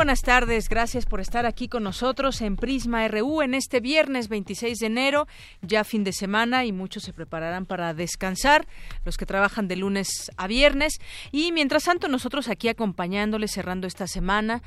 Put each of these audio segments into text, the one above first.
Buenas tardes, gracias por estar aquí con nosotros en Prisma RU en este viernes 26 de enero, ya fin de semana y muchos se prepararán para descansar, los que trabajan de lunes a viernes. Y mientras tanto nosotros aquí acompañándoles cerrando esta semana,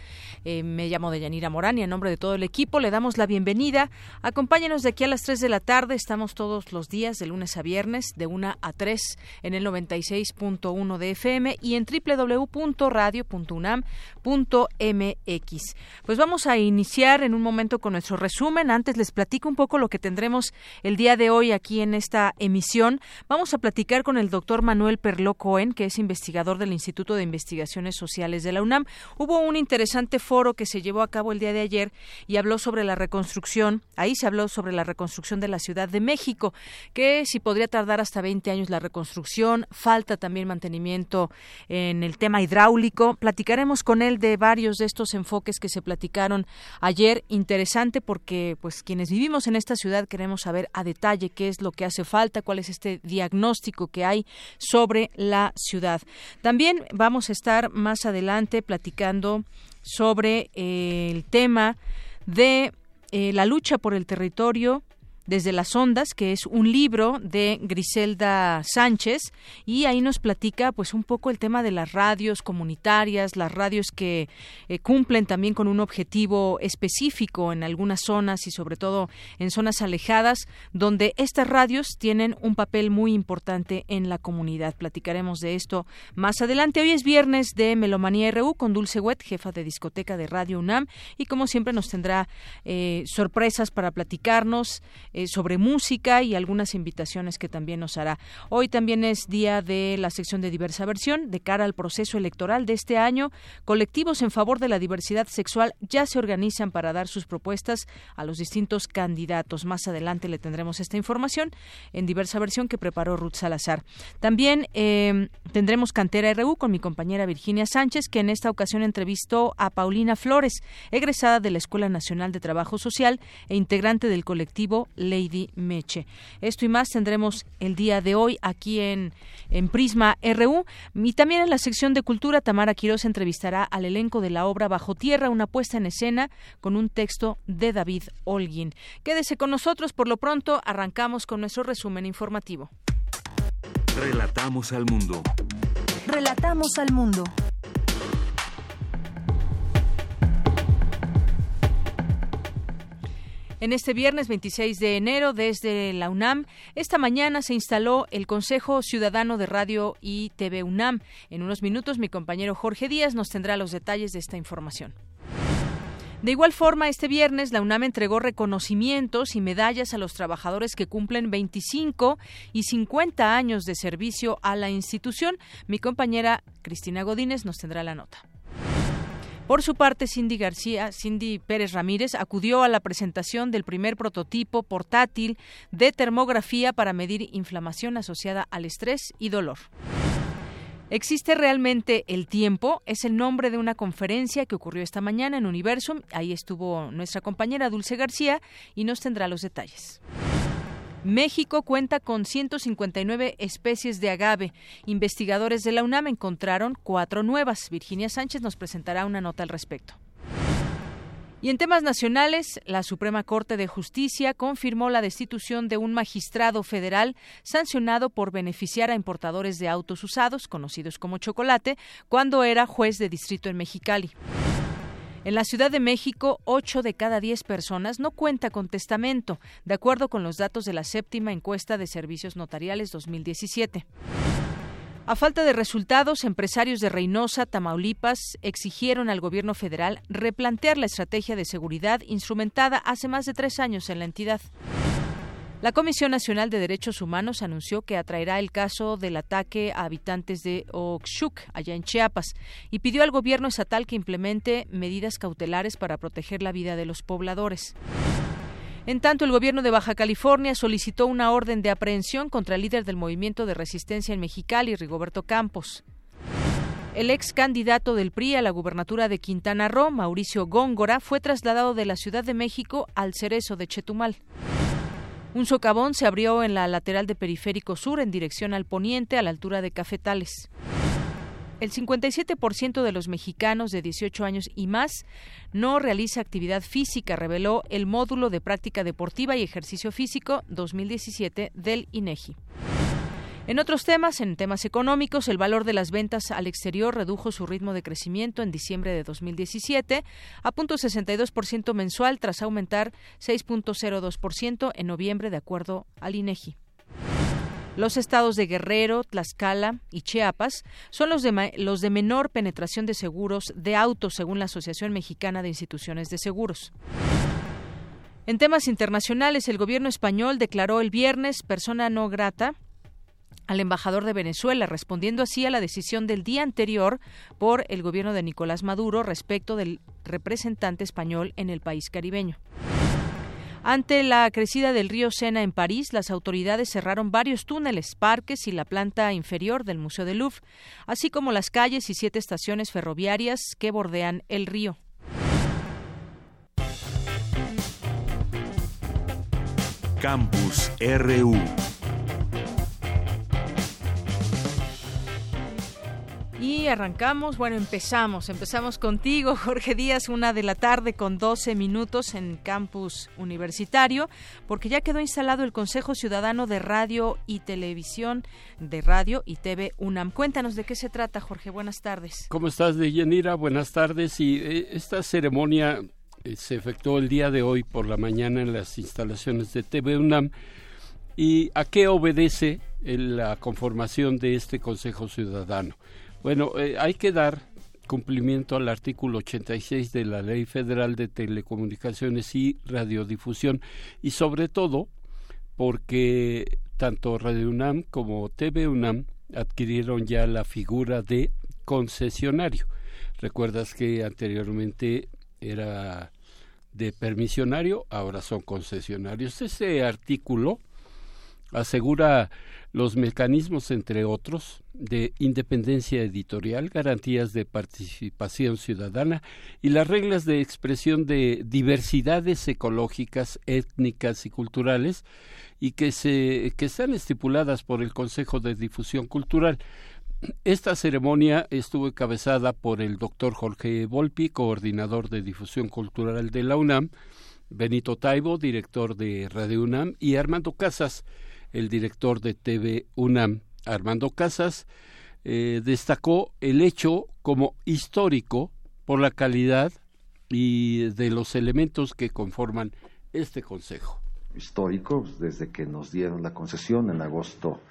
eh, me llamo Deyanira Morán y en nombre de todo el equipo le damos la bienvenida, acompáñenos de aquí a las 3 de la tarde, estamos todos los días de lunes a viernes de 1 a 3 en el 96.1 de FM y en www.radio.unam.mx X. Pues vamos a iniciar en un momento con nuestro resumen. Antes les platico un poco lo que tendremos el día de hoy aquí en esta emisión. Vamos a platicar con el doctor Manuel Perló Cohen, que es investigador del Instituto de Investigaciones Sociales de la UNAM. Hubo un interesante foro que se llevó a cabo el día de ayer y habló sobre la reconstrucción. Ahí se habló sobre la reconstrucción de la Ciudad de México, que si podría tardar hasta 20 años la reconstrucción, falta también mantenimiento en el tema hidráulico. Platicaremos con él de varios de estos enfoques que se platicaron ayer. Interesante porque pues quienes vivimos en esta ciudad queremos saber a detalle qué es lo que hace falta, cuál es este diagnóstico que hay sobre la ciudad. También vamos a estar más adelante platicando sobre eh, el tema de eh, la lucha por el territorio desde las ondas, que es un libro de Griselda Sánchez y ahí nos platica pues un poco el tema de las radios comunitarias, las radios que eh, cumplen también con un objetivo específico en algunas zonas y sobre todo en zonas alejadas donde estas radios tienen un papel muy importante en la comunidad. Platicaremos de esto más adelante. Hoy es viernes de Melomanía RU con Dulce Wet, jefa de discoteca de Radio UNAM y como siempre nos tendrá eh, sorpresas para platicarnos eh, sobre música y algunas invitaciones que también nos hará. Hoy también es día de la sección de diversa versión de cara al proceso electoral de este año. Colectivos en favor de la diversidad sexual ya se organizan para dar sus propuestas a los distintos candidatos. Más adelante le tendremos esta información en diversa versión que preparó Ruth Salazar. También eh, tendremos Cantera RU con mi compañera Virginia Sánchez, que en esta ocasión entrevistó a Paulina Flores, egresada de la Escuela Nacional de Trabajo Social e integrante del colectivo Lady Meche. Esto y más tendremos el día de hoy aquí en, en Prisma RU y también en la sección de Cultura Tamara Quiroz entrevistará al elenco de la obra Bajo Tierra, una puesta en escena con un texto de David Holguín. Quédese con nosotros, por lo pronto arrancamos con nuestro resumen informativo. Relatamos al mundo. Relatamos al mundo. En este viernes 26 de enero, desde la UNAM, esta mañana se instaló el Consejo Ciudadano de Radio y TV UNAM. En unos minutos, mi compañero Jorge Díaz nos tendrá los detalles de esta información. De igual forma, este viernes la UNAM entregó reconocimientos y medallas a los trabajadores que cumplen 25 y 50 años de servicio a la institución. Mi compañera Cristina Godínez nos tendrá la nota. Por su parte, Cindy García, Cindy Pérez Ramírez, acudió a la presentación del primer prototipo portátil de termografía para medir inflamación asociada al estrés y dolor. ¿Existe realmente el tiempo? Es el nombre de una conferencia que ocurrió esta mañana en Universum. Ahí estuvo nuestra compañera Dulce García y nos tendrá los detalles. México cuenta con 159 especies de agave. Investigadores de la UNAM encontraron cuatro nuevas. Virginia Sánchez nos presentará una nota al respecto. Y en temas nacionales, la Suprema Corte de Justicia confirmó la destitución de un magistrado federal sancionado por beneficiar a importadores de autos usados, conocidos como chocolate, cuando era juez de distrito en Mexicali. En la Ciudad de México, 8 de cada 10 personas no cuenta con testamento, de acuerdo con los datos de la séptima encuesta de servicios notariales 2017. A falta de resultados, empresarios de Reynosa, Tamaulipas, exigieron al gobierno federal replantear la estrategia de seguridad instrumentada hace más de tres años en la entidad. La Comisión Nacional de Derechos Humanos anunció que atraerá el caso del ataque a habitantes de Oxchuc, allá en Chiapas, y pidió al gobierno estatal que implemente medidas cautelares para proteger la vida de los pobladores. En tanto, el gobierno de Baja California solicitó una orden de aprehensión contra el líder del movimiento de resistencia en Mexicali, Rigoberto Campos. El ex candidato del PRI a la gubernatura de Quintana Roo, Mauricio Góngora, fue trasladado de la Ciudad de México al Cerezo de Chetumal. Un socavón se abrió en la lateral de Periférico Sur en dirección al poniente a la altura de Cafetales. El 57% de los mexicanos de 18 años y más no realiza actividad física, reveló el módulo de práctica deportiva y ejercicio físico 2017 del INEGI. En otros temas, en temas económicos, el valor de las ventas al exterior redujo su ritmo de crecimiento en diciembre de 2017 a 0.62% mensual tras aumentar 6.02% en noviembre de acuerdo al INEGI. Los estados de Guerrero, Tlaxcala y Chiapas son los de, los de menor penetración de seguros de autos, según la Asociación Mexicana de Instituciones de Seguros. En temas internacionales, el gobierno español declaró el viernes persona no grata al embajador de Venezuela, respondiendo así a la decisión del día anterior por el gobierno de Nicolás Maduro respecto del representante español en el país caribeño. Ante la crecida del río Sena en París, las autoridades cerraron varios túneles, parques y la planta inferior del Museo del Louvre, así como las calles y siete estaciones ferroviarias que bordean el río. Campus RU Y arrancamos, bueno, empezamos, empezamos contigo, Jorge Díaz, una de la tarde con 12 minutos en campus universitario, porque ya quedó instalado el Consejo Ciudadano de Radio y Televisión de Radio y TV UNAM. Cuéntanos de qué se trata, Jorge, buenas tardes. ¿Cómo estás, Deyanira? Buenas tardes. Y eh, esta ceremonia eh, se efectuó el día de hoy por la mañana en las instalaciones de TV UNAM. ¿Y a qué obedece la conformación de este Consejo Ciudadano? Bueno, eh, hay que dar cumplimiento al artículo 86 de la Ley Federal de Telecomunicaciones y Radiodifusión y sobre todo porque tanto Radio UNAM como TV UNAM adquirieron ya la figura de concesionario. Recuerdas que anteriormente era de permisionario, ahora son concesionarios. Ese artículo asegura los mecanismos, entre otros, de independencia editorial, garantías de participación ciudadana y las reglas de expresión de diversidades ecológicas, étnicas y culturales y que, se, que están estipuladas por el Consejo de Difusión Cultural. Esta ceremonia estuvo encabezada por el doctor Jorge Volpi, coordinador de difusión cultural de la UNAM, Benito Taibo, director de Radio UNAM, y Armando Casas, el director de TV UNAM, Armando Casas, eh, destacó el hecho como histórico por la calidad y de los elementos que conforman este Consejo. Histórico, desde que nos dieron la concesión en agosto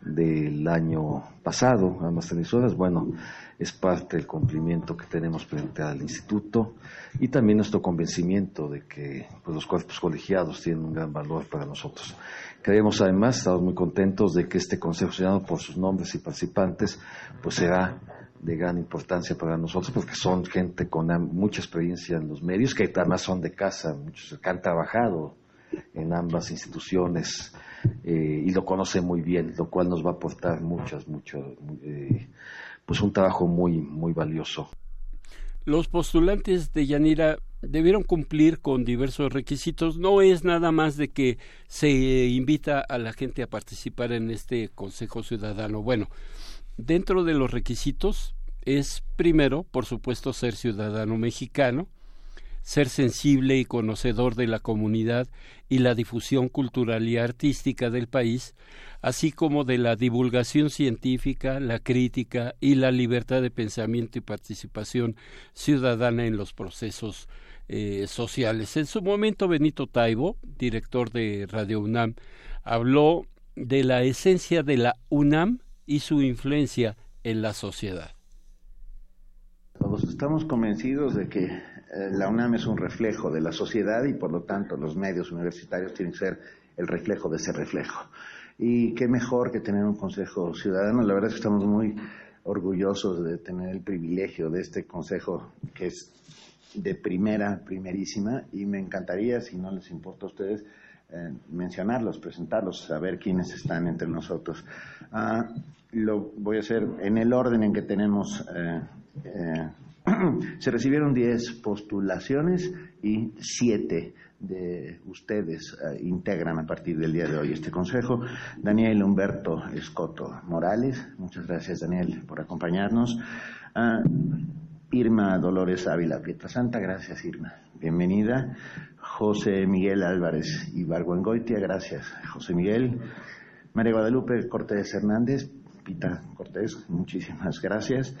del año pasado, ambas televisoras, bueno, es parte del cumplimiento que tenemos frente al instituto y también nuestro convencimiento de que pues, los cuerpos colegiados tienen un gran valor para nosotros. Creemos además, estamos muy contentos de que este Consejo Ciudadano, por sus nombres y participantes, pues será de gran importancia para nosotros porque son gente con mucha experiencia en los medios, que además son de casa, muchos que han trabajado en ambas instituciones eh, y lo conocen muy bien, lo cual nos va a aportar muchas, mucho, eh, pues un trabajo muy, muy valioso. Los postulantes de Yanira debieron cumplir con diversos requisitos. No es nada más de que se invita a la gente a participar en este Consejo Ciudadano. Bueno, dentro de los requisitos es primero, por supuesto, ser ciudadano mexicano, ser sensible y conocedor de la comunidad y la difusión cultural y artística del país, así como de la divulgación científica, la crítica y la libertad de pensamiento y participación ciudadana en los procesos eh, sociales. En su momento, Benito Taibo, director de Radio UNAM, habló de la esencia de la UNAM y su influencia en la sociedad. Todos estamos convencidos de que la UNAM es un reflejo de la sociedad y por lo tanto los medios universitarios tienen que ser el reflejo de ese reflejo. Y qué mejor que tener un Consejo Ciudadano. La verdad es que estamos muy orgullosos de tener el privilegio de este Consejo que es de primera, primerísima, y me encantaría, si no les importa a ustedes, eh, mencionarlos, presentarlos, saber quiénes están entre nosotros. Ah, lo voy a hacer en el orden en que tenemos. Eh, eh, se recibieron 10 postulaciones y 7 de ustedes integran a partir del día de hoy este consejo. Daniel Humberto Escoto Morales, muchas gracias Daniel por acompañarnos. Ah, Irma Dolores Ávila Pietrasanta, gracias Irma, bienvenida. José Miguel Álvarez Ibargüengoitia, gracias José Miguel. María Guadalupe Cortés Hernández, Pita Cortés, muchísimas gracias.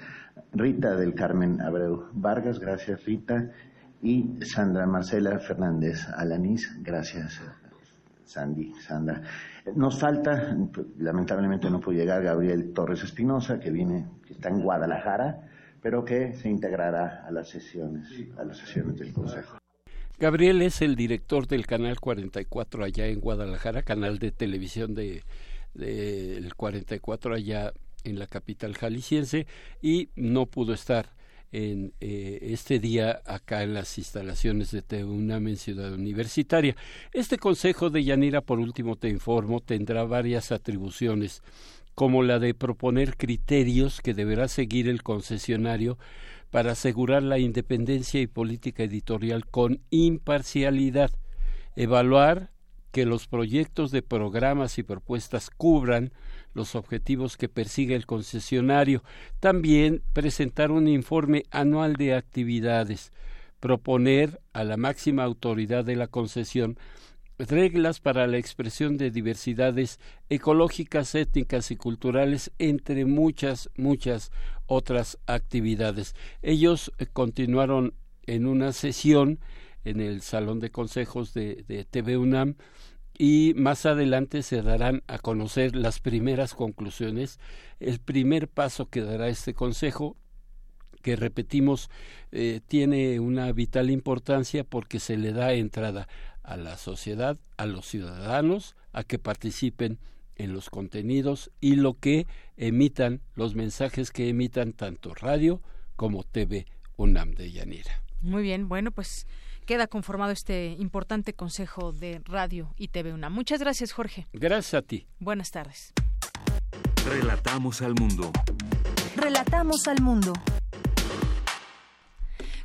Rita del Carmen Abreu Vargas, gracias Rita. Y Sandra Marcela Fernández Alanís, gracias Sandy, Sandra. Nos falta, lamentablemente no pudo llegar Gabriel Torres Espinosa, que viene, que está en Guadalajara pero que se integrará a las sesiones, a las sesiones del Consejo. Gabriel es el director del canal 44 allá en Guadalajara, canal de televisión de, el 44 allá en la capital jalisciense y no pudo estar en eh, este día acá en las instalaciones de TEUNAM en Ciudad Universitaria. Este consejo de Yanira, por último te informo, tendrá varias atribuciones como la de proponer criterios que deberá seguir el concesionario para asegurar la independencia y política editorial con imparcialidad, evaluar que los proyectos de programas y propuestas cubran los objetivos que persigue el concesionario, también presentar un informe anual de actividades, proponer a la máxima autoridad de la concesión reglas para la expresión de diversidades ecológicas, étnicas y culturales, entre muchas, muchas otras actividades. Ellos eh, continuaron en una sesión en el Salón de Consejos de, de TV UNAM y más adelante se darán a conocer las primeras conclusiones, el primer paso que dará este Consejo que repetimos eh, tiene una vital importancia porque se le da entrada a la sociedad, a los ciudadanos, a que participen en los contenidos y lo que emitan, los mensajes que emitan tanto radio como TV UNAM de Yanira. Muy bien, bueno, pues queda conformado este importante consejo de radio y TV UNAM. Muchas gracias, Jorge. Gracias a ti. Buenas tardes. Relatamos al mundo. Relatamos al mundo.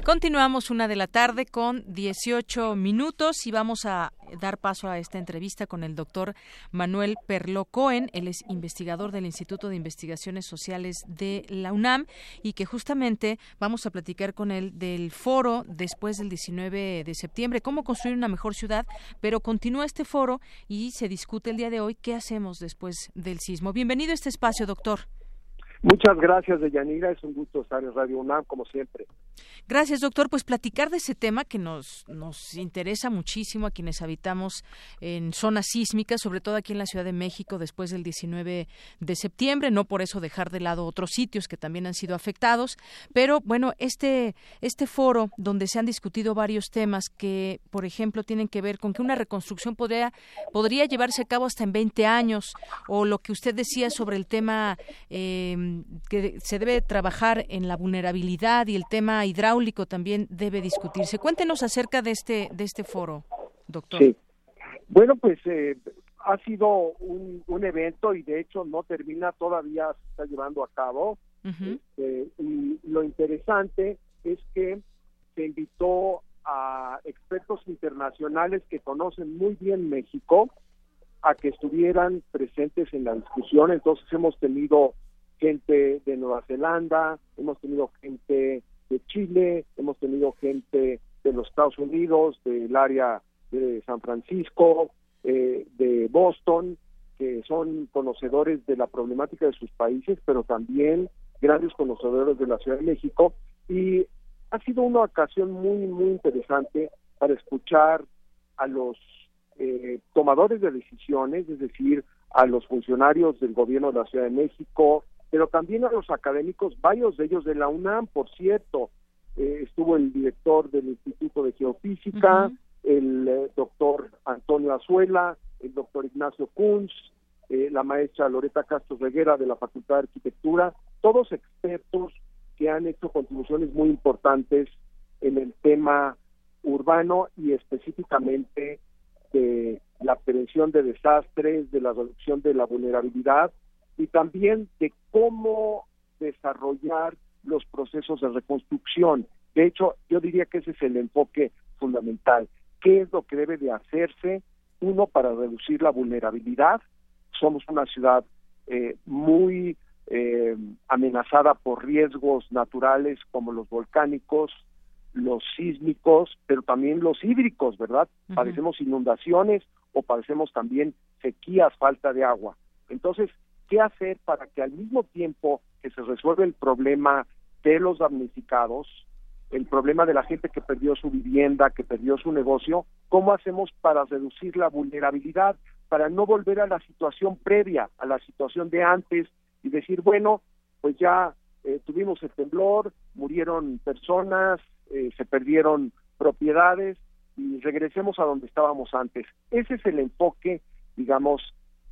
Continuamos una de la tarde con 18 minutos y vamos a dar paso a esta entrevista con el doctor Manuel Perlo Cohen. Él es investigador del Instituto de Investigaciones Sociales de la UNAM y que justamente vamos a platicar con él del foro después del 19 de septiembre, cómo construir una mejor ciudad, pero continúa este foro y se discute el día de hoy qué hacemos después del sismo. Bienvenido a este espacio, doctor. Muchas gracias, Deyanira. Es un gusto estar en Radio UNAM, como siempre. Gracias, doctor. Pues platicar de ese tema que nos, nos interesa muchísimo a quienes habitamos en zonas sísmicas, sobre todo aquí en la Ciudad de México después del 19 de septiembre. No por eso dejar de lado otros sitios que también han sido afectados. Pero bueno, este, este foro donde se han discutido varios temas que, por ejemplo, tienen que ver con que una reconstrucción podría, podría llevarse a cabo hasta en 20 años, o lo que usted decía sobre el tema. Eh, que se debe trabajar en la vulnerabilidad y el tema hidráulico también debe discutirse. Cuéntenos acerca de este de este foro, doctor. Sí. Bueno, pues eh, ha sido un, evento y de hecho no termina todavía, se está llevando a cabo. Este, y lo interesante es que se invitó a expertos internacionales que conocen muy bien México a que estuvieran presentes en la discusión. Entonces hemos tenido gente de Nueva Zelanda, hemos tenido gente de Chile, hemos tenido gente de los Estados Unidos, del área de San Francisco, eh, de Boston, que son conocedores de la problemática de sus países, pero también grandes conocedores de la Ciudad de México. Y ha sido una ocasión muy, muy interesante para escuchar a los eh, tomadores de decisiones, es decir, a los funcionarios del gobierno de la Ciudad de México, pero también a los académicos, varios de ellos de la UNAM, por cierto. Eh, estuvo el director del Instituto de Geofísica, el eh, doctor Antonio Azuela, el doctor Ignacio Kunz, eh, la maestra Loreta Castro Reguera de la Facultad de Arquitectura, todos expertos que han hecho contribuciones muy importantes en el tema urbano y específicamente de la prevención de desastres, de la reducción de la vulnerabilidad y también de cómo desarrollar los procesos de reconstrucción. De hecho, yo diría que ese es el enfoque fundamental. ¿Qué es lo que debe de hacerse? Uno, para reducir la vulnerabilidad. Somos una ciudad eh, muy eh, amenazada por riesgos naturales como los volcánicos, los sísmicos, pero también los hídricos, ¿verdad? Padecemos inundaciones o padecemos también sequías, falta de agua. Entonces, ¿qué hacer para que al mismo tiempo que se resuelve el problema de los damnificados, el problema de la gente que perdió su vivienda, que perdió su negocio, ¿cómo hacemos para reducir la vulnerabilidad, para no volver a la situación previa, a la situación de antes y decir, bueno, pues ya eh, tuvimos el temblor, murieron personas, eh, se perdieron propiedades y regresemos a donde estábamos antes. Ese es el enfoque, digamos,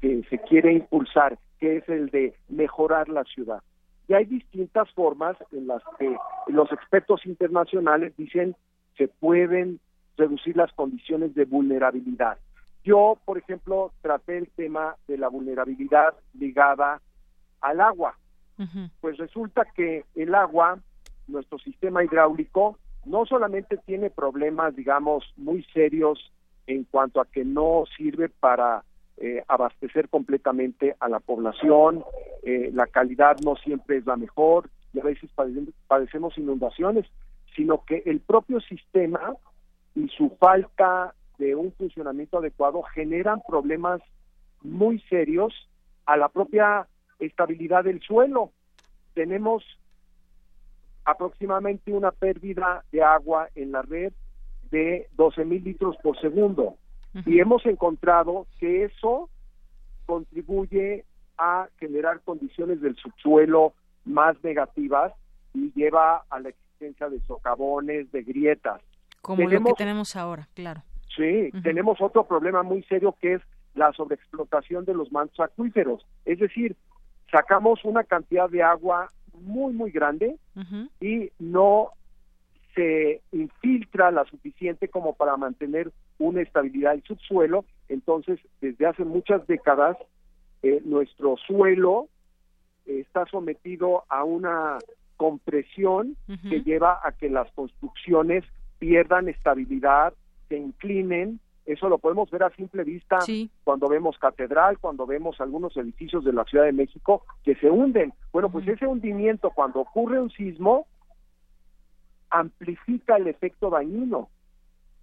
que se quiere impulsar, que es el de mejorar la ciudad. Y hay distintas formas en las que los expertos internacionales dicen que pueden reducir las condiciones de vulnerabilidad. Yo, por ejemplo, traté el tema de la vulnerabilidad ligada al agua. Pues resulta que el agua, nuestro sistema hidráulico, no solamente tiene problemas, digamos, muy serios en cuanto a que no sirve para eh, abastecer completamente a la población, eh, la calidad no siempre es la mejor y a veces padecemos inundaciones, sino que el propio sistema y su falta de un funcionamiento adecuado generan problemas muy serios a la propia estabilidad del suelo. Tenemos aproximadamente una pérdida de agua en la red de 12 mil litros por segundo. Y hemos encontrado que eso contribuye a generar condiciones del subsuelo más negativas y lleva a la existencia de socavones, de grietas. Como lo que tenemos ahora, claro. Sí, tenemos otro problema muy serio que es la sobreexplotación de los mantos acuíferos. Es decir, sacamos una cantidad de agua muy, muy grande y no se infiltra la suficiente como para mantener una estabilidad del subsuelo. Entonces, desde hace muchas décadas, eh, nuestro suelo está sometido a una compresión que lleva a que las construcciones pierdan estabilidad, se inclinen eso lo podemos ver a simple vista cuando vemos catedral, cuando vemos algunos edificios de la Ciudad de México que se hunden. Bueno, pues ese hundimiento cuando ocurre un sismo amplifica el efecto dañino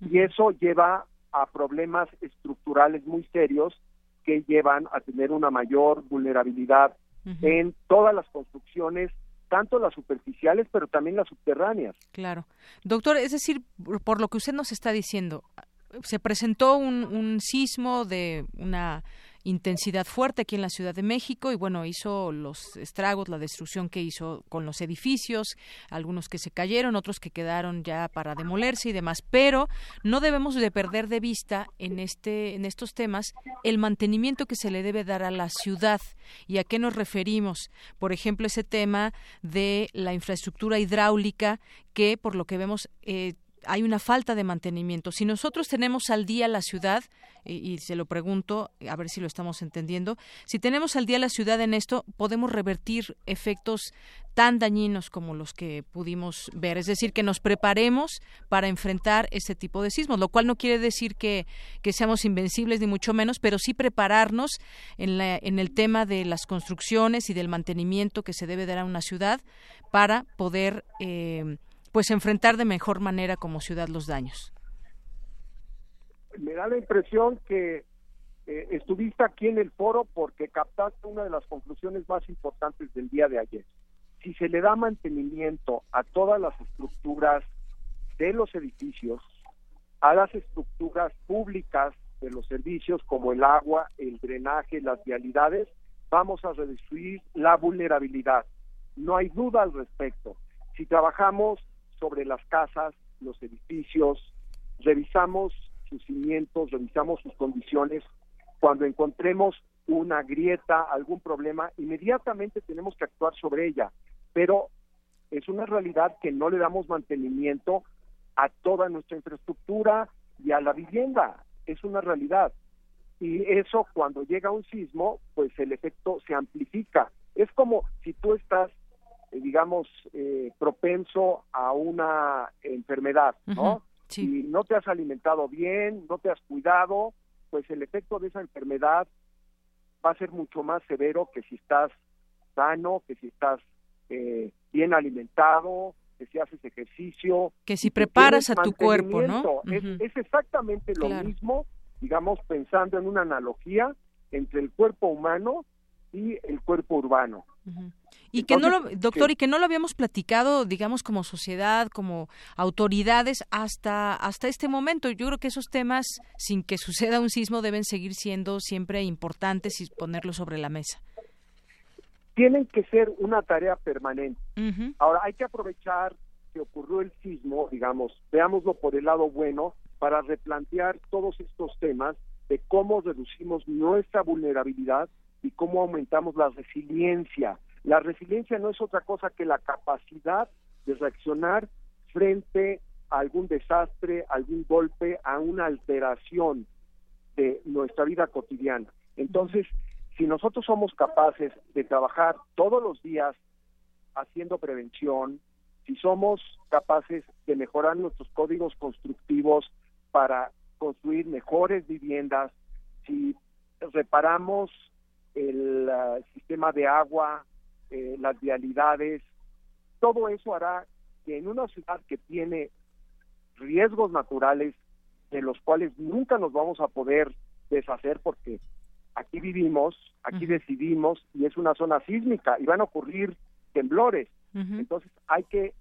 y eso lleva a problemas estructurales muy serios que llevan a tener una mayor vulnerabilidad en todas las construcciones tanto las superficiales, pero también las subterráneas. Claro. Doctor, es decir, por lo que usted nos está diciendo, se presentó un, un sismo de una intensidad fuerte aquí en la Ciudad de México y bueno, hizo los estragos, la destrucción que hizo con los edificios, algunos que se cayeron, otros que quedaron ya para demolerse y demás, pero no debemos de perder de vista en este en estos temas el mantenimiento que se le debe dar a la ciudad. Y a qué nos referimos, por ejemplo, ese tema de la infraestructura hidráulica que por lo que vemos eh, hay una falta de mantenimiento. Si nosotros tenemos al día la ciudad, y, se lo pregunto, a ver si lo estamos entendiendo, si tenemos al día la ciudad en esto, podemos revertir efectos tan dañinos como los que pudimos ver. Es decir, que nos preparemos para enfrentar este tipo de sismos, lo cual no quiere decir que, que seamos invencibles ni mucho menos, pero sí prepararnos en, la, en el tema de las construcciones y del mantenimiento que se debe dar a una ciudad para poder eh, pues enfrentar de mejor manera como ciudad los daños. Me da la impresión que eh, estuviste aquí en el foro porque captaste una de las conclusiones más importantes del día de ayer. Si se le da mantenimiento a todas las estructuras de los edificios, a las estructuras públicas de los servicios como el agua, el drenaje, las vialidades, vamos a reducir la vulnerabilidad. No hay duda al respecto. Si trabajamos sobre las casas, los edificios, revisamos sus cimientos, revisamos sus condiciones, cuando encontremos una grieta, algún problema, inmediatamente tenemos que actuar sobre ella. Pero es una realidad que no le damos mantenimiento a toda nuestra infraestructura y a la vivienda. Es una realidad. Y eso cuando llega un sismo, pues el efecto se amplifica. Es como si tú estás, digamos, eh, propenso a una enfermedad, ¿no? Si no te has alimentado bien, no te has cuidado, pues el efecto de esa enfermedad va a ser mucho más severo que si estás sano, que si estás eh, bien alimentado, que si haces ejercicio. Que si preparas a tu cuerpo, ¿no? es, exactamente lo mismo, digamos, pensando en una analogía entre el cuerpo humano y el cuerpo urbano. Y que no lo, doctor, y que no lo habíamos platicado, digamos, como sociedad, como autoridades, hasta, hasta este momento. Yo creo que esos temas, sin que suceda un sismo, deben seguir siendo siempre importantes y ponerlos sobre la mesa tienen que ser una tarea permanente. Ahora, hay que aprovechar que ocurrió el sismo, digamos, veámoslo por el lado bueno, para replantear todos estos temas de cómo reducimos nuestra vulnerabilidad y cómo aumentamos la resiliencia. La resiliencia no es otra cosa que la capacidad de reaccionar frente a algún desastre, algún golpe, a una alteración de nuestra vida cotidiana. Entonces, si nosotros somos capaces de trabajar todos los días haciendo prevención, si somos capaces de mejorar nuestros códigos constructivos para construir mejores viviendas, si reparamos el uh, sistema de agua, eh, las vialidades, todo eso hará que en una ciudad que tiene riesgos naturales de los cuales nunca nos vamos a poder deshacer porque aquí vivimos, aquí decidimos y es una zona sísmica y van a ocurrir temblores. Entonces hay que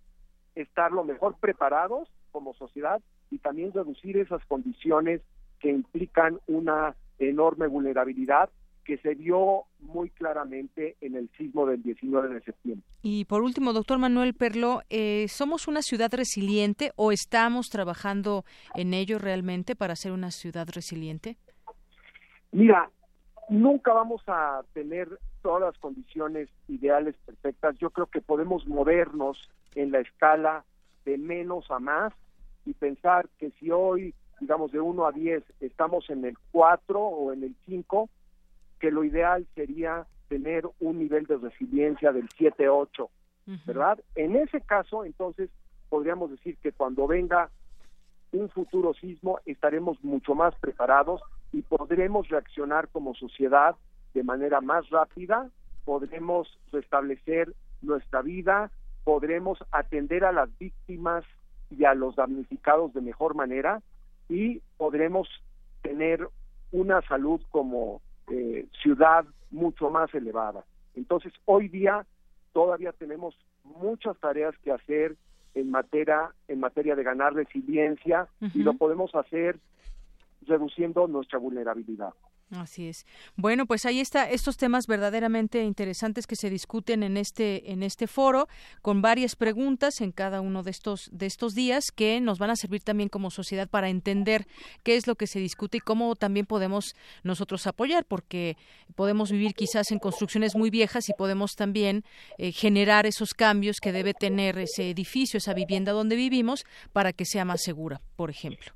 estar lo mejor preparados como sociedad y también reducir esas condiciones que implican una enorme vulnerabilidad que se vio muy claramente en el sismo del 19 de septiembre. Y por último, doctor Manuel Perlo, eh, ¿somos una ciudad resiliente o estamos trabajando en ello realmente para ser una ciudad resiliente? Mira, nunca vamos a tener todas las condiciones ideales perfectas. Yo creo que podemos movernos en la escala de menos a más y pensar que si hoy, digamos, de 1 a 10 estamos en el 4 o en el 5, que lo ideal sería tener un nivel de resiliencia del 7-8, ¿verdad? En ese caso, entonces, podríamos decir que cuando venga un futuro sismo estaremos mucho más preparados y podremos reaccionar como sociedad de manera más rápida, podremos restablecer nuestra vida, podremos atender a las víctimas y a los damnificados de mejor manera y podremos tener una salud como eh, ciudad mucho más elevada. Entonces, hoy día todavía tenemos muchas tareas que hacer en materia en materia de ganar resiliencia y lo podemos hacer reduciendo nuestra vulnerabilidad. Así es. Bueno, pues ahí está estos temas verdaderamente interesantes que se discuten en este en este foro con varias preguntas en cada uno de estos de estos días que nos van a servir también como sociedad para entender qué es lo que se discute y cómo también podemos nosotros apoyar porque podemos vivir quizás en construcciones muy viejas y podemos también eh, generar esos cambios que debe tener ese edificio, esa vivienda donde vivimos para que sea más segura, por ejemplo.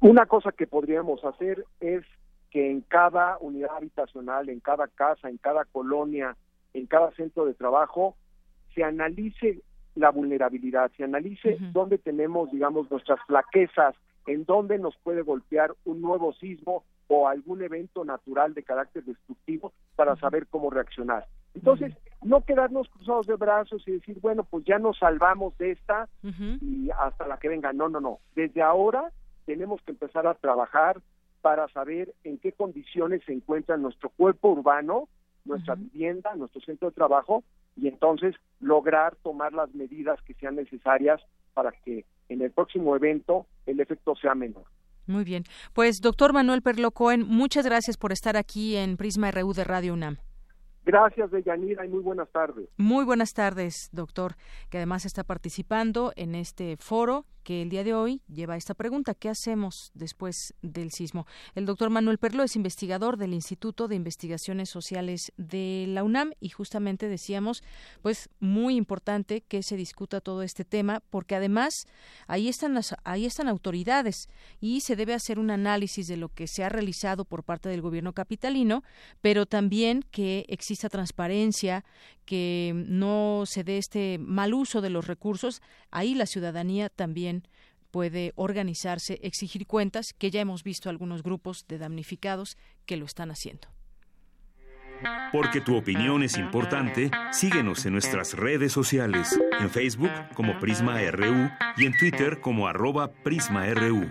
Una cosa que podríamos hacer es que en cada unidad habitacional, en cada casa, en cada colonia, en cada centro de trabajo, se analice la vulnerabilidad, se analice dónde tenemos, digamos, nuestras flaquezas, en dónde nos puede golpear un nuevo sismo o algún evento natural de carácter destructivo para saber cómo reaccionar. Entonces, no quedarnos cruzados de brazos y decir, bueno, pues ya nos salvamos de esta y hasta la que venga. No, no, no. Desde ahora tenemos que empezar a trabajar para saber en qué condiciones se encuentra nuestro cuerpo urbano, nuestra vivienda, nuestro centro de trabajo y entonces lograr tomar las medidas que sean necesarias para que en el próximo evento el efecto sea menor. Muy bien. Pues, doctor Manuel Perlo Cohen, muchas gracias por estar aquí en Prisma RU de Radio UNAM. Gracias, Deyanira, y muy buenas tardes. Muy buenas tardes, doctor, que además está participando en este foro que el día de hoy lleva esta pregunta, ¿qué hacemos después del sismo? El doctor Manuel Perlo es investigador del Instituto de Investigaciones Sociales de la UNAM y justamente decíamos, pues muy importante que se discuta todo este tema porque además ahí están las, ahí están autoridades y se debe hacer un análisis de lo que se ha realizado por parte del gobierno capitalino, pero también que exista transparencia, que no se dé este mal uso de los recursos, ahí la ciudadanía también puede organizarse, exigir cuentas, que ya hemos visto algunos grupos de damnificados que lo están haciendo. Porque tu opinión es importante, síguenos en nuestras redes sociales, en Facebook como Prisma RU y en Twitter como arroba PrismaRU.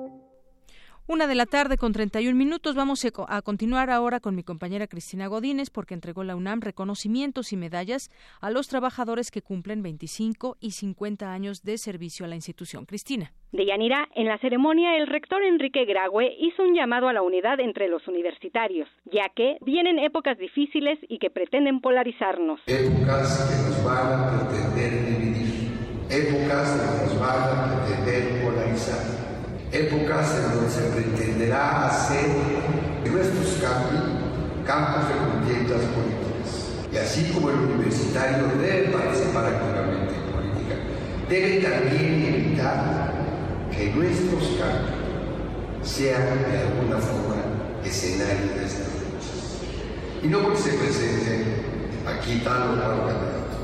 Una de la tarde con 31 minutos. Vamos a continuar ahora con mi compañera Cristina Godínez porque entregó la UNAM reconocimientos y medallas a los trabajadores que cumplen 25 y 50 años de servicio a la institución. Cristina. De Yanira, en la ceremonia el rector Enrique Graue hizo un llamado a la unidad entre los universitarios, ya que vienen épocas difíciles y que pretenden polarizarnos. Épocas que nos van a pretender dividir, épocas que nos van a pretender polarizar épocas en donde se pretenderá hacer de nuestros campos campos de contiendas políticas. Y así como el universitario debe participar activamente en política, debe también evitar que nuestros campos sean de alguna forma escenario de estas luchas. Y no porque se presente aquí tal o cual candidato,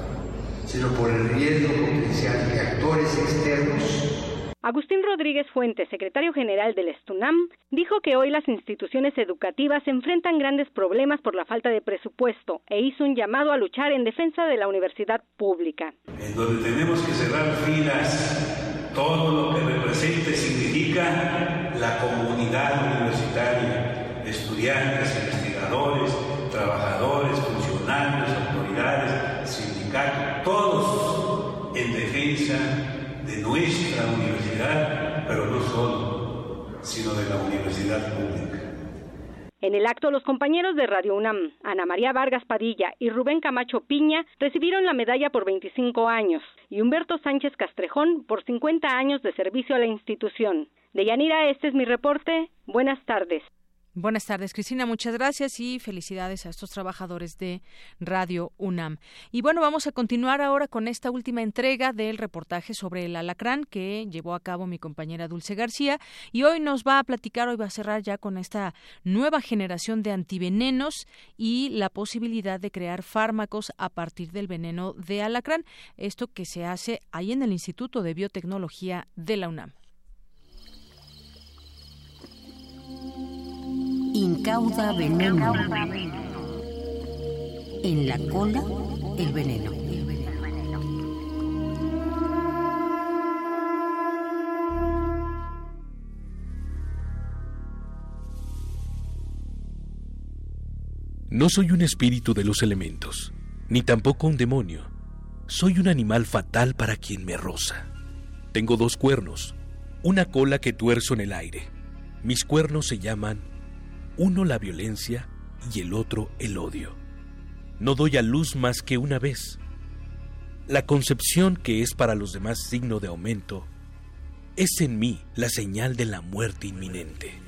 sino por el riesgo potencial de actores externos Agustín Rodríguez Fuentes, secretario general del Estunam, dijo que hoy las instituciones educativas enfrentan grandes problemas por la falta de presupuesto e hizo un llamado a luchar en defensa de la universidad pública. En donde tenemos que cerrar filas, todo lo que represente significa la comunidad universitaria, estudiantes, investigadores, trabajadores, funcionarios, autoridades, sindicatos, todos en defensa universidad, pero no solo, sino de la universidad pública. En el acto, los compañeros de Radio UNAM, Ana María Vargas Padilla y Rubén Camacho Piña, recibieron la medalla por 25 años y Humberto Sánchez Castrejón por 50 años de servicio a la institución. De Yanira, este es mi reporte. Buenas tardes. Buenas tardes, Cristina. Muchas gracias y felicidades a estos trabajadores de Radio UNAM. Y bueno, vamos a continuar ahora con esta última entrega del reportaje sobre el alacrán que llevó a cabo mi compañera Dulce García. Y hoy nos va a platicar, hoy va a cerrar ya con esta nueva generación de antivenenos y la posibilidad de crear fármacos a partir del veneno de alacrán. Esto que se hace ahí en el Instituto de Biotecnología de la UNAM. Incauda veneno. En la cola, el veneno. No soy un espíritu de los elementos, ni tampoco un demonio. Soy un animal fatal para quien me roza. Tengo dos cuernos, una cola que tuerzo en el aire. Mis cuernos se llaman uno la violencia y el otro el odio. No doy a luz más que una vez. La concepción que es para los demás signo de aumento es en mí la señal de la muerte inminente.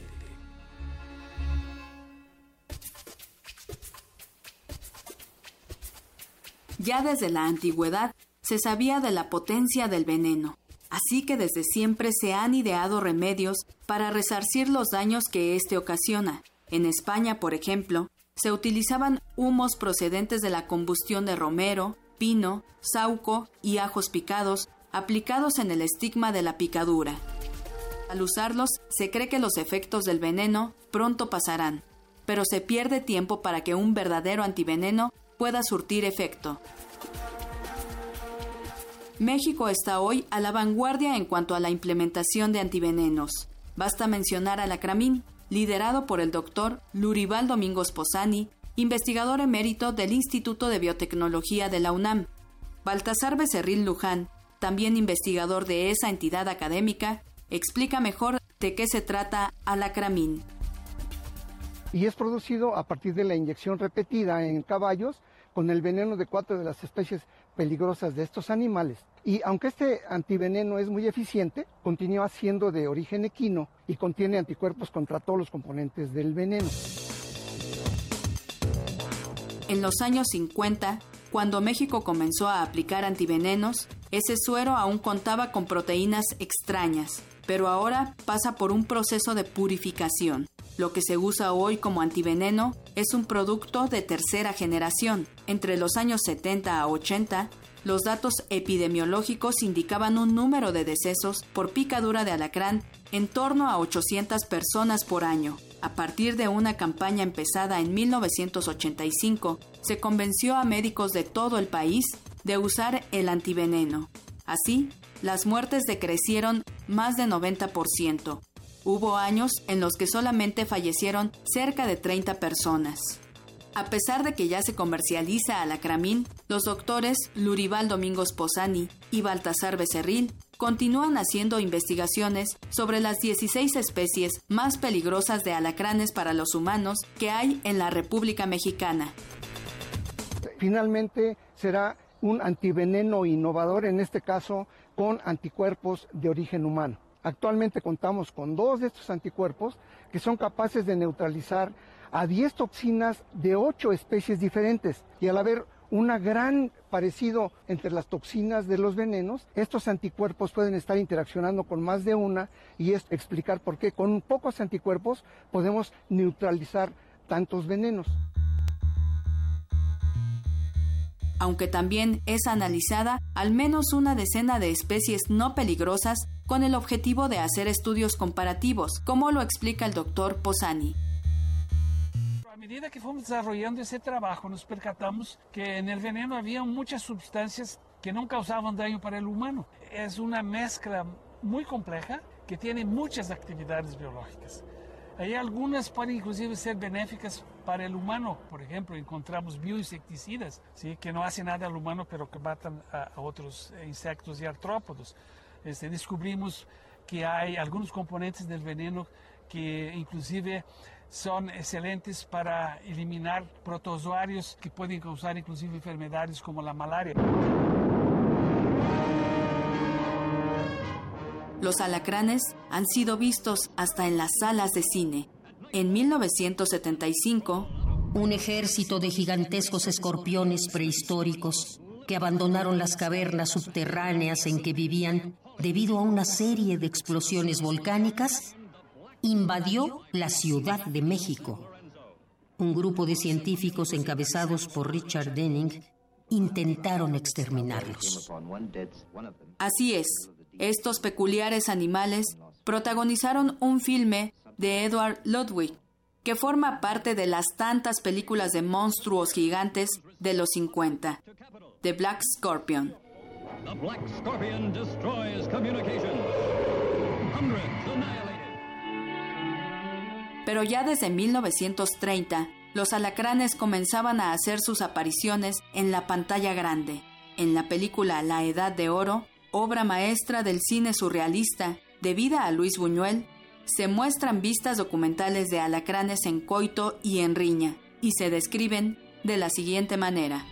Ya desde la antigüedad se sabía de la potencia del veneno, así que desde siempre se han ideado remedios para resarcir los daños que éste ocasiona, en España, por ejemplo, se utilizaban humos procedentes de la combustión de romero, pino, sauco y ajos picados aplicados en el estigma de la picadura. Al usarlos, se cree que los efectos del veneno pronto pasarán, pero se pierde tiempo para que un verdadero antiveneno pueda surtir efecto. México está hoy a la vanguardia en cuanto a la implementación de antivenenos. Basta mencionar a la Cramín, liderado por el doctor Lurival Domingos Posani, investigador emérito del Instituto de Biotecnología de la UNAM. Baltasar Becerril Luján, también investigador de esa entidad académica, explica mejor de qué se trata alacramín. Y es producido a partir de la inyección repetida en caballos con el veneno de cuatro de las especies peligrosas de estos animales. Y aunque este antiveneno es muy eficiente, continúa siendo de origen equino y contiene anticuerpos contra todos los componentes del veneno. En los años 50, cuando México comenzó a aplicar antivenenos, ese suero aún contaba con proteínas extrañas, pero ahora pasa por un proceso de purificación. Lo que se usa hoy como antiveneno es un producto de tercera generación. Entre los años 70 a 80, los datos epidemiológicos indicaban un número de decesos por picadura de alacrán en torno a 800 personas por año. A partir de una campaña empezada en 1985, se convenció a médicos de todo el país de usar el antiveneno. Así, las muertes decrecieron más de 90%. Hubo años en los que solamente fallecieron cerca de 30 personas. A pesar de que ya se comercializa alacramín, los doctores Lurival Domingos Posani y Baltasar Becerril continúan haciendo investigaciones sobre las 16 especies más peligrosas de alacranes para los humanos que hay en la República Mexicana. Finalmente será un antiveneno innovador, en este caso con anticuerpos de origen humano. Actualmente contamos con dos de estos anticuerpos que son capaces de neutralizar a 10 toxinas de 8 especies diferentes y al haber un gran parecido entre las toxinas de los venenos, estos anticuerpos pueden estar interaccionando con más de una y es explicar por qué con pocos anticuerpos podemos neutralizar tantos venenos. Aunque también es analizada al menos una decena de especies no peligrosas con el objetivo de hacer estudios comparativos, como lo explica el doctor Posani medida que fomos desarrollando ese trabajo, nos percatamos que en el veneno había muchas sustancias que no causaban daño para el humano. Es una mezcla muy compleja que tiene muchas actividades biológicas. Hay algunas pueden inclusive ser benéficas para el humano. Por ejemplo, encontramos bioinsecticidas, ¿sí? que no hacen nada al humano, pero que matan a, otros insectos y artrópodos. Este, descubrimos que hay algunos componentes del veneno que inclusive son excelentes para eliminar protozoarios que pueden causar inclusive enfermedades como la malaria. Los alacranes han sido vistos hasta en las salas de cine. En 1975, un ejército de gigantescos escorpiones prehistóricos que abandonaron las cavernas subterráneas en que vivían debido a una serie de explosiones volcánicas invadió la Ciudad de México. Un grupo de científicos encabezados por Richard Denning intentaron exterminarlos. Así es, estos peculiares animales protagonizaron un filme de Edward Ludwig, que forma parte de las tantas películas de monstruos gigantes de los 50, The Black Scorpion. The Black Scorpion destroys communications. Pero ya desde 1930, los alacranes comenzaban a hacer sus apariciones en la pantalla grande. En la película La Edad de Oro, obra maestra del cine surrealista, debida a Luis Buñuel, se muestran vistas documentales de alacranes en coito y en riña, y se describen de la siguiente manera.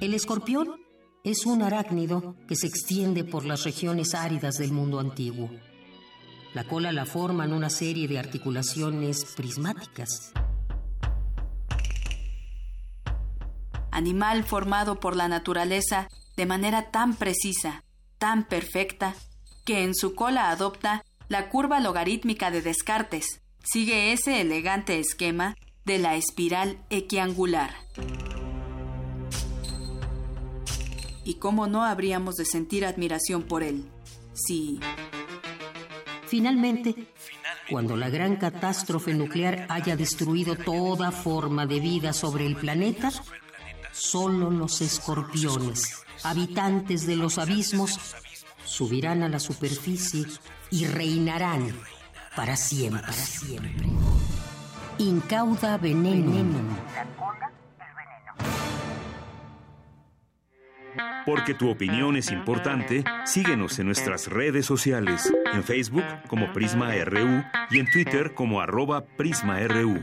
El escorpión es un arácnido que se extiende por las regiones áridas del mundo antiguo. La cola la forman una serie de articulaciones prismáticas. Animal formado por la naturaleza de manera tan precisa, tan perfecta, que en su cola adopta la curva logarítmica de Descartes. Sigue ese elegante esquema de la espiral equiangular. ¿Y cómo no habríamos de sentir admiración por él? Si Finalmente, cuando la gran catástrofe nuclear haya destruido toda forma de vida sobre el planeta, solo los escorpiones, habitantes de los abismos, subirán a la superficie y reinarán para siempre. Para siempre. Incauda veneno. Porque tu opinión es importante, síguenos en nuestras redes sociales, en Facebook como Prisma RU y en Twitter como arroba PrismaRU.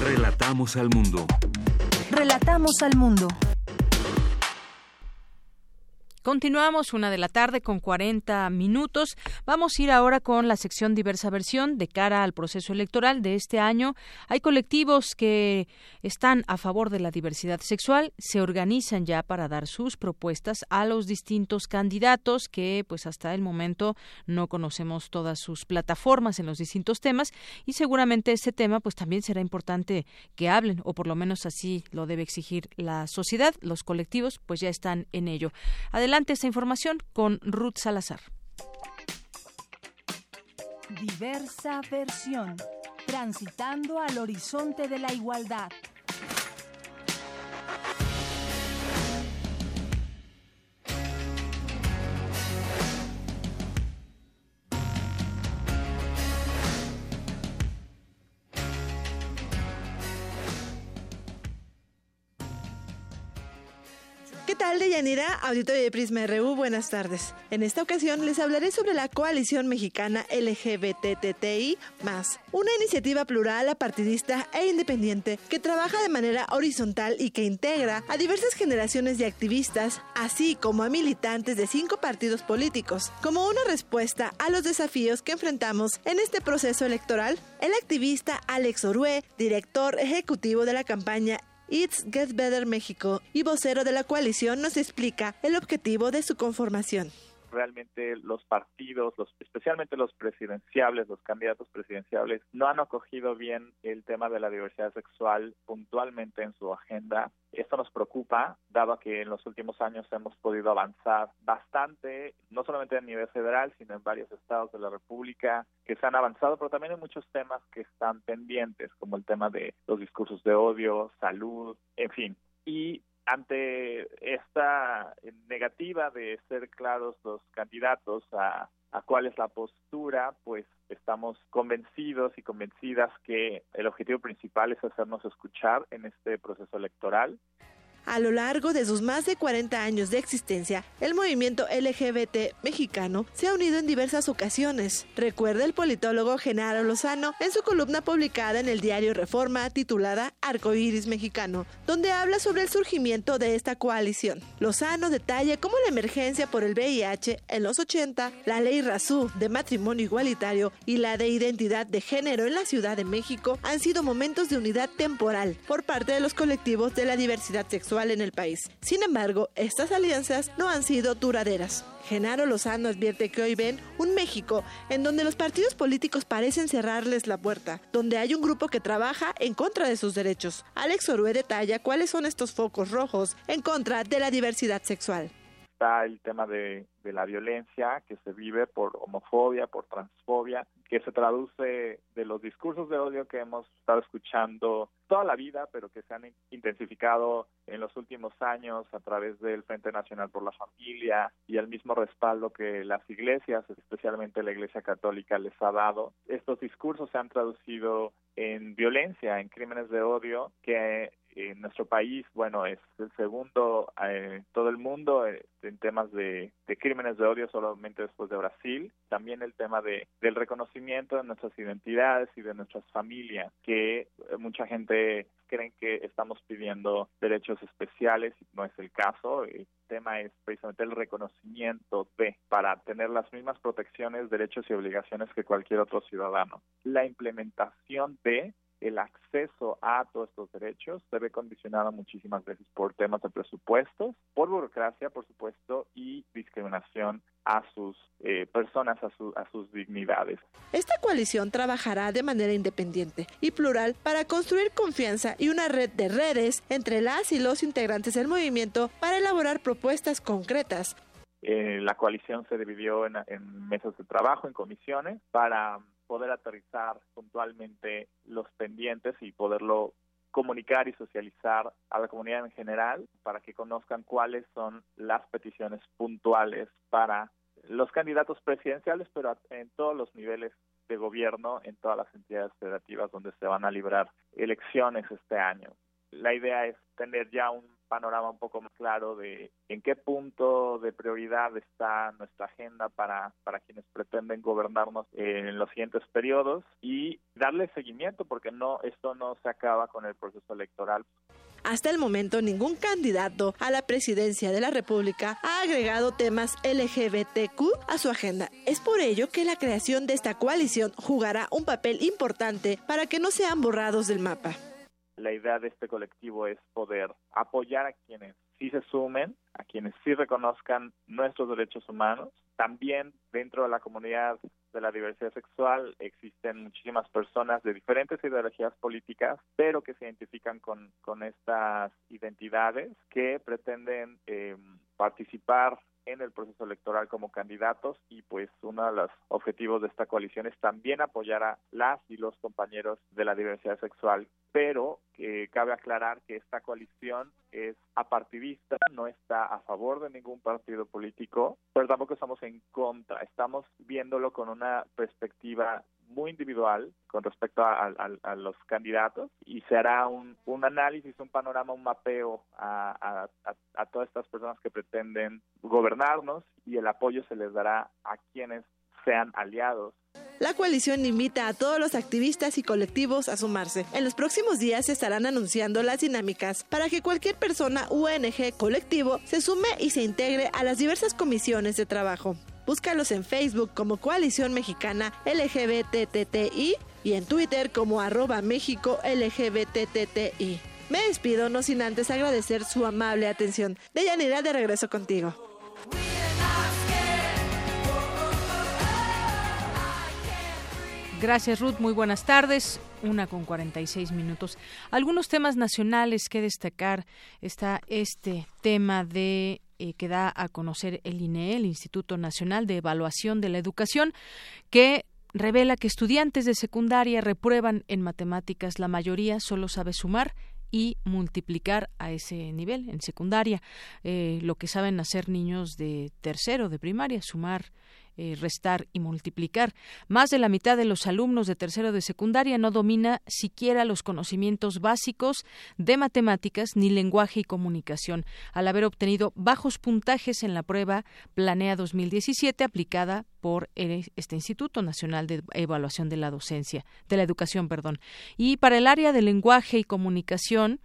Relatamos al mundo. Relatamos al mundo. Continuamos una de la tarde con 40 minutos. Vamos a ir ahora con la sección diversa versión de cara al proceso electoral de este año. Hay colectivos que están a favor de la diversidad sexual, se organizan ya para dar sus propuestas a los distintos candidatos que pues hasta el momento no conocemos todas sus plataformas en los distintos temas y seguramente este tema pues también será importante que hablen o por lo menos así lo debe exigir la sociedad. Los colectivos pues ya están en ello. Adelante esta información con Ruth Salazar. Diversa versión. Transitando al horizonte de la igualdad. Tal, Deyanira? Auditorio de Prisma RU, buenas tardes. En esta ocasión les hablaré sobre la coalición mexicana LGBTTI+, una iniciativa plural, apartidista e independiente que trabaja de manera horizontal y que integra a diversas generaciones de activistas, así como a militantes de cinco partidos políticos, como una respuesta a los desafíos que enfrentamos en este proceso electoral. El activista Alex Orue, director ejecutivo de la campaña It's Get Better México y vocero de la coalición nos explica el objetivo de su conformación realmente los partidos, los, especialmente los presidenciables, los candidatos presidenciables, no han acogido bien el tema de la diversidad sexual puntualmente en su agenda. Esto nos preocupa, dado que en los últimos años hemos podido avanzar bastante, no solamente a nivel federal, sino en varios estados de la República, que se han avanzado, pero también en muchos temas que están pendientes, como el tema de los discursos de odio, salud, en fin. Y ante esta negativa de ser claros los candidatos a, a cuál es la postura, pues estamos convencidos y convencidas que el objetivo principal es hacernos escuchar en este proceso electoral a lo largo de sus más de 40 años de existencia, el movimiento LGBT mexicano se ha unido en diversas ocasiones. Recuerda el politólogo Genaro Lozano en su columna publicada en el diario Reforma titulada Arcoíris Mexicano, donde habla sobre el surgimiento de esta coalición. Lozano detalla cómo la emergencia por el VIH en los 80, la ley Razú de matrimonio igualitario y la de identidad de género en la Ciudad de México han sido momentos de unidad temporal por parte de los colectivos de la diversidad sexual en el país. Sin embargo, estas alianzas no han sido duraderas. Genaro Lozano advierte que hoy ven un México en donde los partidos políticos parecen cerrarles la puerta, donde hay un grupo que trabaja en contra de sus derechos. Alex Orue detalla cuáles son estos focos rojos en contra de la diversidad sexual está el tema de, la violencia que se vive por homofobia, por transfobia, que se traduce de los discursos de odio que hemos estado escuchando toda la vida, pero que se han intensificado en los últimos años a través del Frente Nacional por la Familia y el mismo respaldo que las iglesias, especialmente la Iglesia Católica, les ha dado. Estos discursos se han traducido en violencia, en crímenes de odio que en nuestro país, bueno, es el segundo en eh, todo el mundo eh, en temas de, crímenes de odio solamente después de Brasil. También el tema de, del reconocimiento de nuestras identidades y de nuestras familias, que eh, mucha gente creen que estamos pidiendo derechos especiales no es el caso. El tema es precisamente el reconocimiento de, para tener las mismas protecciones, derechos y obligaciones que cualquier otro ciudadano. La implementación de el acceso a todos estos derechos se ve condicionado muchísimas veces por temas de presupuestos, por burocracia, por supuesto, y discriminación a sus eh, personas, a, a sus dignidades. Esta coalición trabajará de manera independiente y plural para construir confianza y una red de redes entre las y los integrantes del movimiento para elaborar propuestas concretas. Eh, la coalición se dividió en, en mesas de trabajo, en comisiones, para poder aterrizar puntualmente los pendientes y poderlo comunicar y socializar a la comunidad en general para que conozcan cuáles son las peticiones puntuales para los candidatos presidenciales, pero en todos los niveles de gobierno en todas las entidades federativas donde se van a librar elecciones este año. La idea es tener ya un panorama un poco más claro de en qué punto de prioridad está nuestra agenda para, para quienes pretenden gobernarnos en los siguientes periodos y darle seguimiento porque no esto no se acaba con el proceso electoral. Hasta el momento, ningún candidato a la presidencia de la República ha agregado temas LGBTQ a su agenda. Es por ello que la creación de esta coalición jugará un papel importante para que no sean borrados del mapa. La idea de este colectivo es poder apoyar a quienes sí se sumen, a quienes sí reconozcan nuestros derechos humanos. También dentro de la comunidad de la diversidad sexual existen muchísimas personas de diferentes ideologías políticas, pero que se identifican con, con estas identidades que pretenden eh, participar en el proceso electoral como candidatos y pues uno de los objetivos de esta coalición es también apoyar a las y los compañeros de la diversidad sexual, pero que cabe aclarar que esta coalición es apartidista, no está a favor de ningún partido político, pero tampoco estamos en contra, estamos viéndolo con una perspectiva muy individual con respecto a, los candidatos y se hará un, análisis, un panorama, un mapeo a todas estas personas que pretenden gobernarnos y el apoyo se les dará a quienes sean aliados la coalición invita a todos los activistas y colectivos a sumarse. En los próximos días se estarán anunciando las dinámicas para que cualquier persona UNG colectivo se sume y se integre a las diversas comisiones de trabajo. Búscalos en Facebook como Coalición Mexicana LGBTTI y en Twitter como arroba México LGBTTI. Me despido no sin antes agradecer su amable atención. Deyanira, de regreso contigo. Gracias Ruth, muy buenas tardes. Una con 46 minutos. Algunos temas nacionales que destacar está este tema de eh, que da a conocer el INE, el Instituto Nacional de Evaluación de la Educación, que revela que estudiantes de secundaria reprueban en matemáticas. La mayoría solo sabe sumar y multiplicar a ese nivel en secundaria. Eh, lo que saben hacer niños de tercero de primaria, sumar eh, restar y multiplicar. Más de la mitad de los alumnos de tercero de secundaria no domina siquiera los conocimientos básicos de matemáticas ni lenguaje y comunicación, al haber obtenido bajos puntajes en la prueba Planea 2017 aplicada por este Instituto Nacional de Evaluación de la Docencia, de la Educación, perdón. Y para el área de lenguaje y comunicación,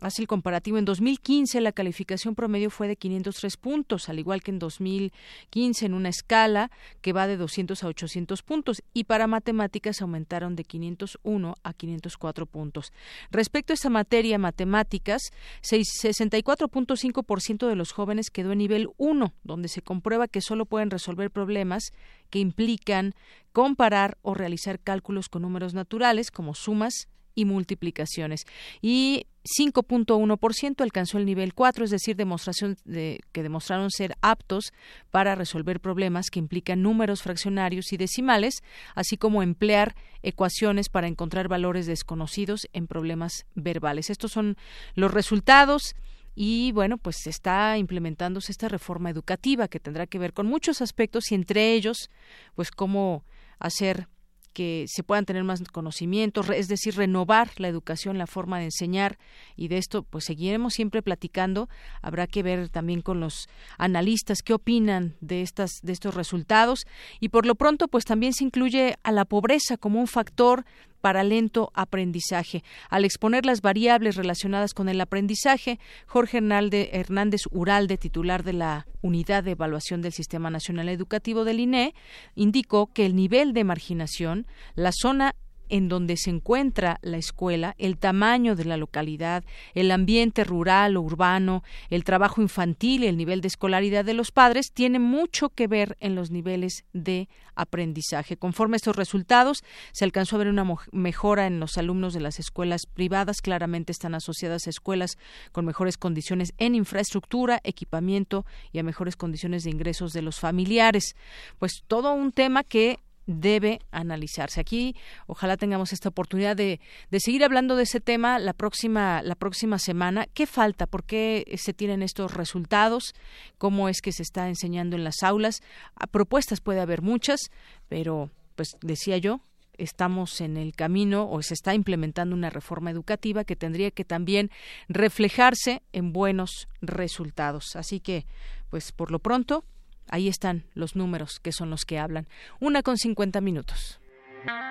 Hace el comparativo. En 2015 la calificación promedio fue de 503 puntos, al igual que en 2015 en una escala que va de 200 a 800 puntos y para matemáticas aumentaron de 501 a 504 puntos. Respecto a esta materia, matemáticas, 64.5% de los jóvenes quedó en nivel 1, donde se comprueba que solo pueden resolver problemas que implican comparar o realizar cálculos con números naturales como sumas, y multiplicaciones. Y 5.1% alcanzó el nivel 4, es decir, demostración de, que demostraron ser aptos para resolver problemas que implican números fraccionarios y decimales, así como emplear ecuaciones para encontrar valores desconocidos en problemas verbales. Estos son los resultados y bueno, pues está implementándose esta reforma educativa que tendrá que ver con muchos aspectos y entre ellos, pues cómo hacer que se puedan tener más conocimientos, es decir, renovar la educación, la forma de enseñar y de esto pues seguiremos siempre platicando. Habrá que ver también con los analistas qué opinan de estas de estos resultados y por lo pronto pues también se incluye a la pobreza como un factor para lento aprendizaje. Al exponer las variables relacionadas con el aprendizaje, Jorge Hernández Uralde, titular de la Unidad de Evaluación del Sistema Nacional Educativo del INE, indicó que el nivel de marginación, la zona en donde se encuentra la escuela, el tamaño de la localidad, el ambiente rural o urbano, el trabajo infantil y el nivel de escolaridad de los padres tiene mucho que ver en los niveles de aprendizaje. Conforme a estos resultados, se alcanzó a ver una mejora en los alumnos de las escuelas privadas, claramente están asociadas a escuelas con mejores condiciones en infraestructura, equipamiento y a mejores condiciones de ingresos de los familiares. Pues todo un tema que debe analizarse. Aquí ojalá tengamos esta oportunidad de, de, seguir hablando de ese tema la próxima, la próxima semana. ¿Qué falta? ¿Por qué se tienen estos resultados? ¿Cómo es que se está enseñando en las aulas? A propuestas puede haber muchas, pero pues decía yo, estamos en el camino o se está implementando una reforma educativa que tendría que también reflejarse en buenos resultados. Así que, pues por lo pronto, ahí están los números que son los que hablan. Una con cincuenta minutos.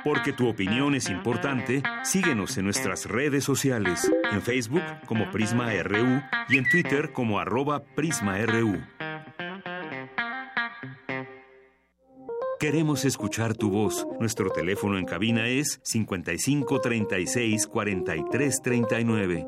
Porque tu opinión es importante, síguenos en nuestras redes sociales, en Facebook como Prisma RU y en Twitter como arroba PrismaRU. Queremos escuchar tu voz. Nuestro teléfono en cabina es 55 36 43 39.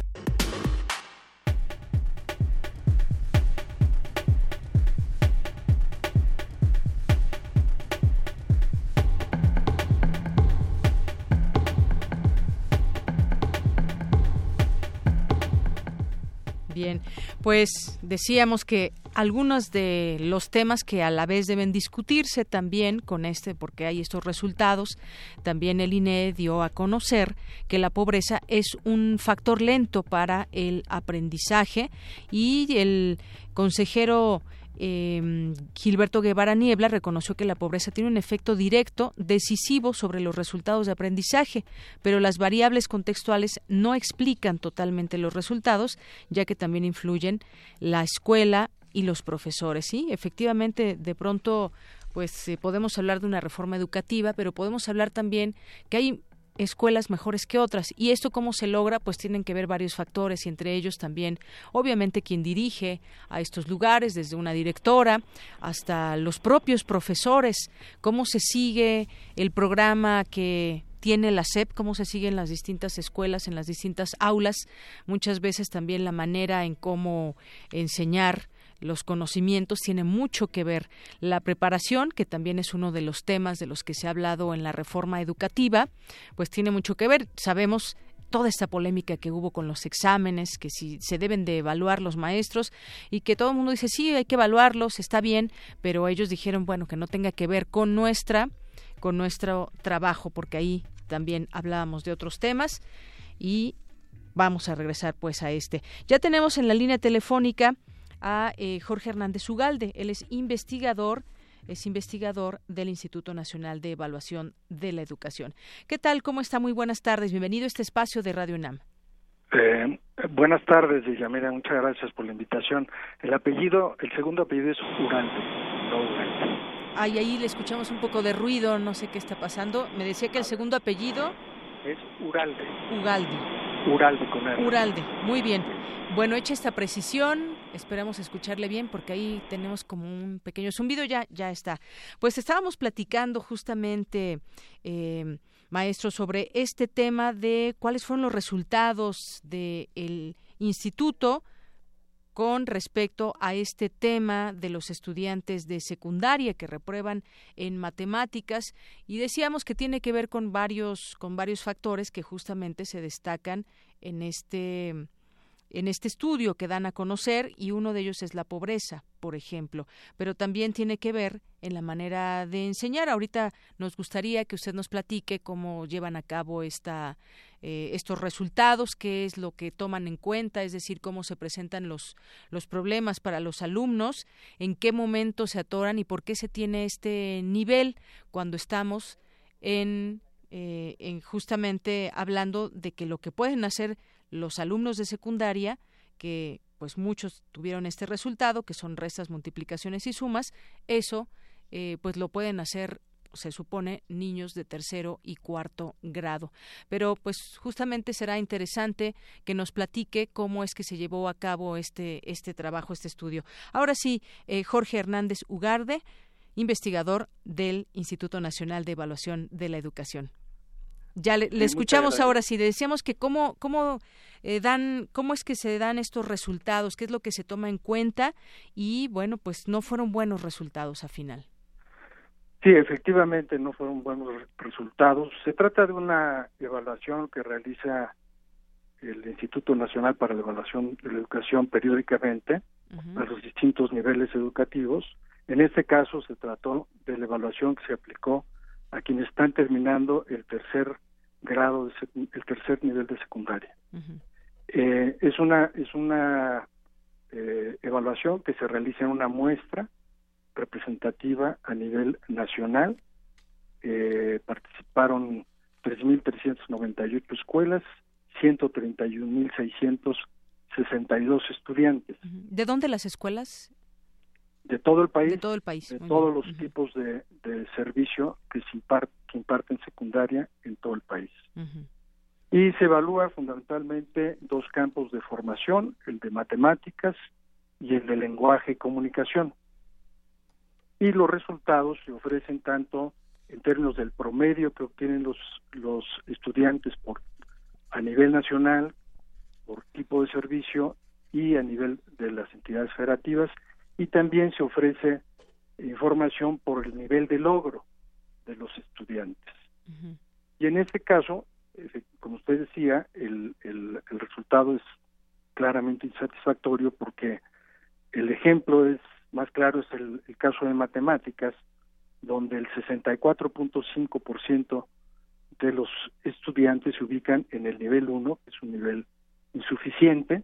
Bien, pues decíamos que algunos de los temas que a la vez deben discutirse también con este, porque hay estos resultados, también el INE dio a conocer que la pobreza es un factor lento para el aprendizaje y el consejero eh, Gilberto Guevara Niebla reconoció que la pobreza tiene un efecto directo, decisivo sobre los resultados de aprendizaje, pero las variables contextuales no explican totalmente los resultados, ya que también influyen la escuela y los profesores. Sí, efectivamente, de pronto pues eh, podemos hablar de una reforma educativa, pero podemos hablar también que hay escuelas mejores que otras. Y esto cómo se logra, pues tienen que ver varios factores y entre ellos también, obviamente, quien dirige a estos lugares, desde una directora hasta los propios profesores, cómo se sigue el programa que tiene la SEP, cómo se sigue en las distintas escuelas, en las distintas aulas, muchas veces también la manera en cómo enseñar los conocimientos tiene mucho que ver. La preparación, que también es uno de los temas de los que se ha hablado en la reforma educativa, pues tiene mucho que ver. Sabemos toda esta polémica que hubo con los exámenes, que si se deben de evaluar los maestros y que todo el mundo dice sí, hay que evaluarlos, está bien, pero ellos dijeron, bueno, que no tenga que ver con nuestra con nuestro trabajo, porque ahí también hablábamos de otros temas y vamos a regresar pues a este. Ya tenemos en la línea telefónica a eh, Jorge Hernández Ugalde. Él es investigador es investigador del Instituto Nacional de Evaluación de la Educación. ¿Qué tal? ¿Cómo está? Muy buenas tardes. Bienvenido a este espacio de Radio UNAM. Eh, buenas tardes, Villamera. Muchas gracias por la invitación. El apellido, el segundo apellido es Ugalde, no Ugalde. Ay, ahí le escuchamos un poco de ruido, no sé qué está pasando. Me decía que el segundo apellido... Es Uralde. Ugalde. Uralde con R. Uralde, muy bien. Bueno, hecha esta precisión, esperamos escucharle bien porque ahí tenemos como un pequeño zumbido, ya, ya está. Pues estábamos platicando justamente, eh, maestro, sobre este tema de cuáles fueron los resultados del instituto con respecto a este tema de los estudiantes de secundaria que reprueban en matemáticas. Y decíamos que tiene que ver con varios con varios factores que justamente se destacan en este en este estudio que dan a conocer y uno de ellos es la pobreza, por ejemplo, pero también tiene que ver en la manera de enseñar. Ahorita nos gustaría que usted nos platique cómo llevan a cabo esta, eh, estos resultados, qué es lo que toman en cuenta, es decir, cómo se presentan los, los problemas para los alumnos, en qué momento se atoran y por qué se tiene este nivel cuando estamos en, eh, en justamente hablando de que lo que pueden hacer los alumnos de secundaria que pues muchos tuvieron este resultado que son restas multiplicaciones y sumas eso eh, pues lo pueden hacer se supone niños de tercero y cuarto grado. Pero pues justamente será interesante que nos platique cómo es que se llevó a cabo este, este trabajo, este estudio. Ahora sí, eh, Jorge Hernández Ugarde, investigador del Instituto Nacional de Evaluación de la Educación. Ya le, escuchamos ahora sí. Decíamos que cómo, cómo eh, dan, cómo es que se dan estos resultados, qué es lo que se toma en cuenta y bueno, pues no fueron buenos resultados a final. Sí, efectivamente no fueron buenos resultados. Se trata de una evaluación que realiza el Instituto Nacional para la Evaluación de la Educación periódicamente a los distintos niveles educativos En este caso se trató de la evaluación que se aplicó a quienes están terminando el tercer grado, de el tercer nivel de secundaria. eh, es una es una eh, evaluación que se realiza en una muestra representativa a nivel nacional. Eh, participaron 3.398 escuelas, 131.662 estudiantes. ¿De dónde las escuelas? De todo el país. De todo el país. De todos los tipos de, de, servicio que se imparte, que imparten secundaria en todo el país. Y se evalúa fundamentalmente dos campos de formación, el de matemáticas y el de lenguaje y comunicación. Y los resultados se ofrecen tanto en términos del promedio que obtienen los, los estudiantes por a nivel nacional, por tipo de servicio y a nivel de las entidades federativas, y también se ofrece información por el nivel de logro de los estudiantes. Y en este caso, como usted decía, el, el, el resultado es claramente insatisfactorio porque el ejemplo es más claro es el, el caso de matemáticas, donde el 64.5% de los estudiantes se ubican en el nivel 1, que es un nivel insuficiente,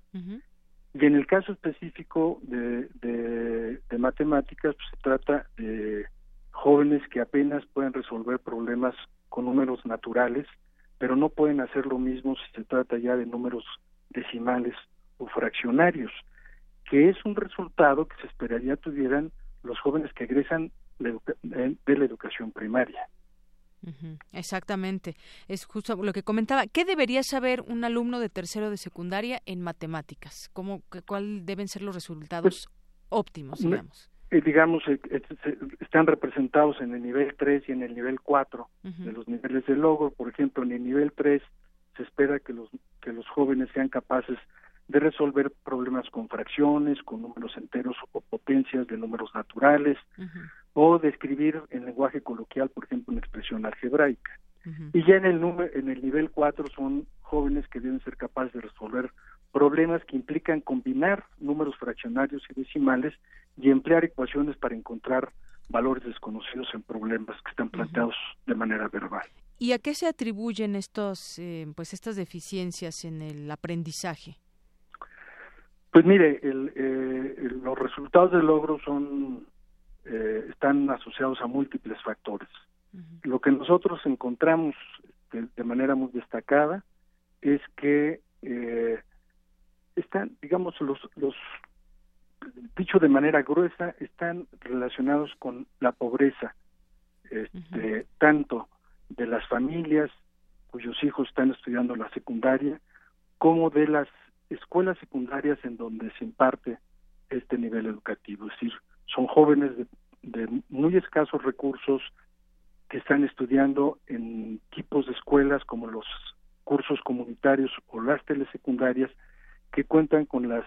y en el caso específico de, matemáticas pues, se trata de jóvenes que apenas pueden resolver problemas con números naturales, pero no pueden hacer lo mismo si se trata ya de números decimales o fraccionarios, que es un resultado que se esperaría tuvieran los jóvenes que egresan de la educación primaria. Exactamente, es justo lo que comentaba. ¿Qué debería saber un alumno de tercero de secundaria en matemáticas? ¿Cómo, ¿Cuál deben ser los resultados pues, óptimos, digamos? Eh, digamos, eh, están representados en el nivel 3 y en el nivel 4 de los niveles de logro. Por ejemplo, en el nivel 3 se espera que los, que los jóvenes sean capaces de resolver problemas con fracciones, con números enteros o potencias de números naturales, o de escribir en lenguaje coloquial, por ejemplo, una expresión algebraica. Y ya en el, en el nivel 4 son jóvenes que deben ser capaces de resolver problemas que implican combinar números fraccionarios y decimales y emplear ecuaciones para encontrar valores desconocidos en problemas que están planteados de manera verbal. ¿Y a qué se atribuyen estos, eh, pues estas deficiencias en el aprendizaje? Pues mire, el, eh, los resultados del logro son eh, están asociados a múltiples factores. Lo que nosotros encontramos de, manera muy destacada es que eh, están, digamos, los, los, dicho de manera gruesa, están relacionados con la pobreza, este, tanto de las familias cuyos hijos están estudiando la secundaria, como de las escuelas secundarias en donde se imparte este nivel educativo. Es decir, son jóvenes de, muy escasos recursos que están estudiando en tipos de escuelas como los cursos comunitarios o las telesecundarias que cuentan con las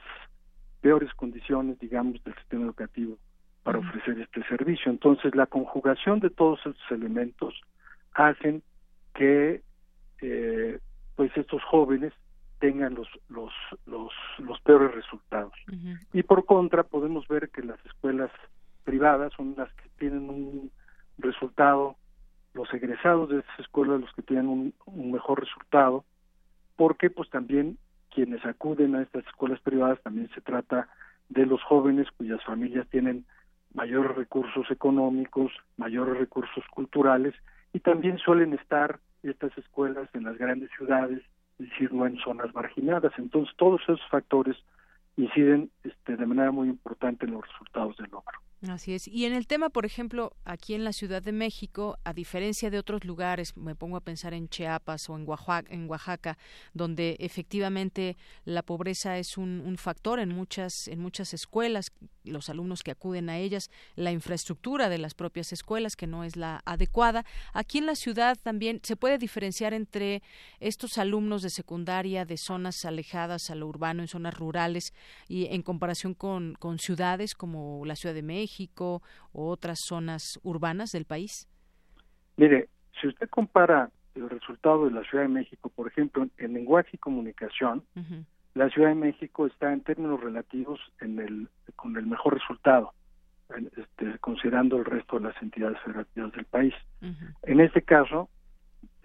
peores condiciones, digamos, del sistema educativo para ofrecer este servicio. Entonces, la conjugación de todos estos elementos hacen que eh, pues estos jóvenes tengan los los los, los peores resultados. Y por contra podemos ver que las escuelas privadas son las que tienen un resultado, los egresados de esas escuelas los que tienen un, un mejor resultado, porque pues también quienes acuden a estas escuelas privadas también se trata de los jóvenes cuyas familias tienen mayores recursos económicos, mayores recursos culturales y también suelen estar estas escuelas en las grandes ciudades es decir, no en zonas marginadas. Entonces, todos esos factores inciden este, de manera muy importante en los resultados del logro. Así es. Y en el tema, por ejemplo, aquí en la Ciudad de México, a diferencia de otros lugares, me pongo a pensar en Chiapas o en Oaxaca, donde efectivamente la pobreza es un, un, factor en muchas, en muchas escuelas, los alumnos que acuden a ellas, la infraestructura de las propias escuelas, que no es la adecuada. Aquí en la ciudad también se puede diferenciar entre estos alumnos de secundaria de zonas alejadas a lo urbano, en zonas rurales, y en comparación con, con ciudades como la Ciudad de México, México o otras zonas urbanas del país? Mire, si usted compara el resultado de la Ciudad de México, por ejemplo, en lenguaje y comunicación, la Ciudad de México está en términos relativos en el, con el mejor resultado. este, considerando el resto de las entidades federativas del país. En este caso,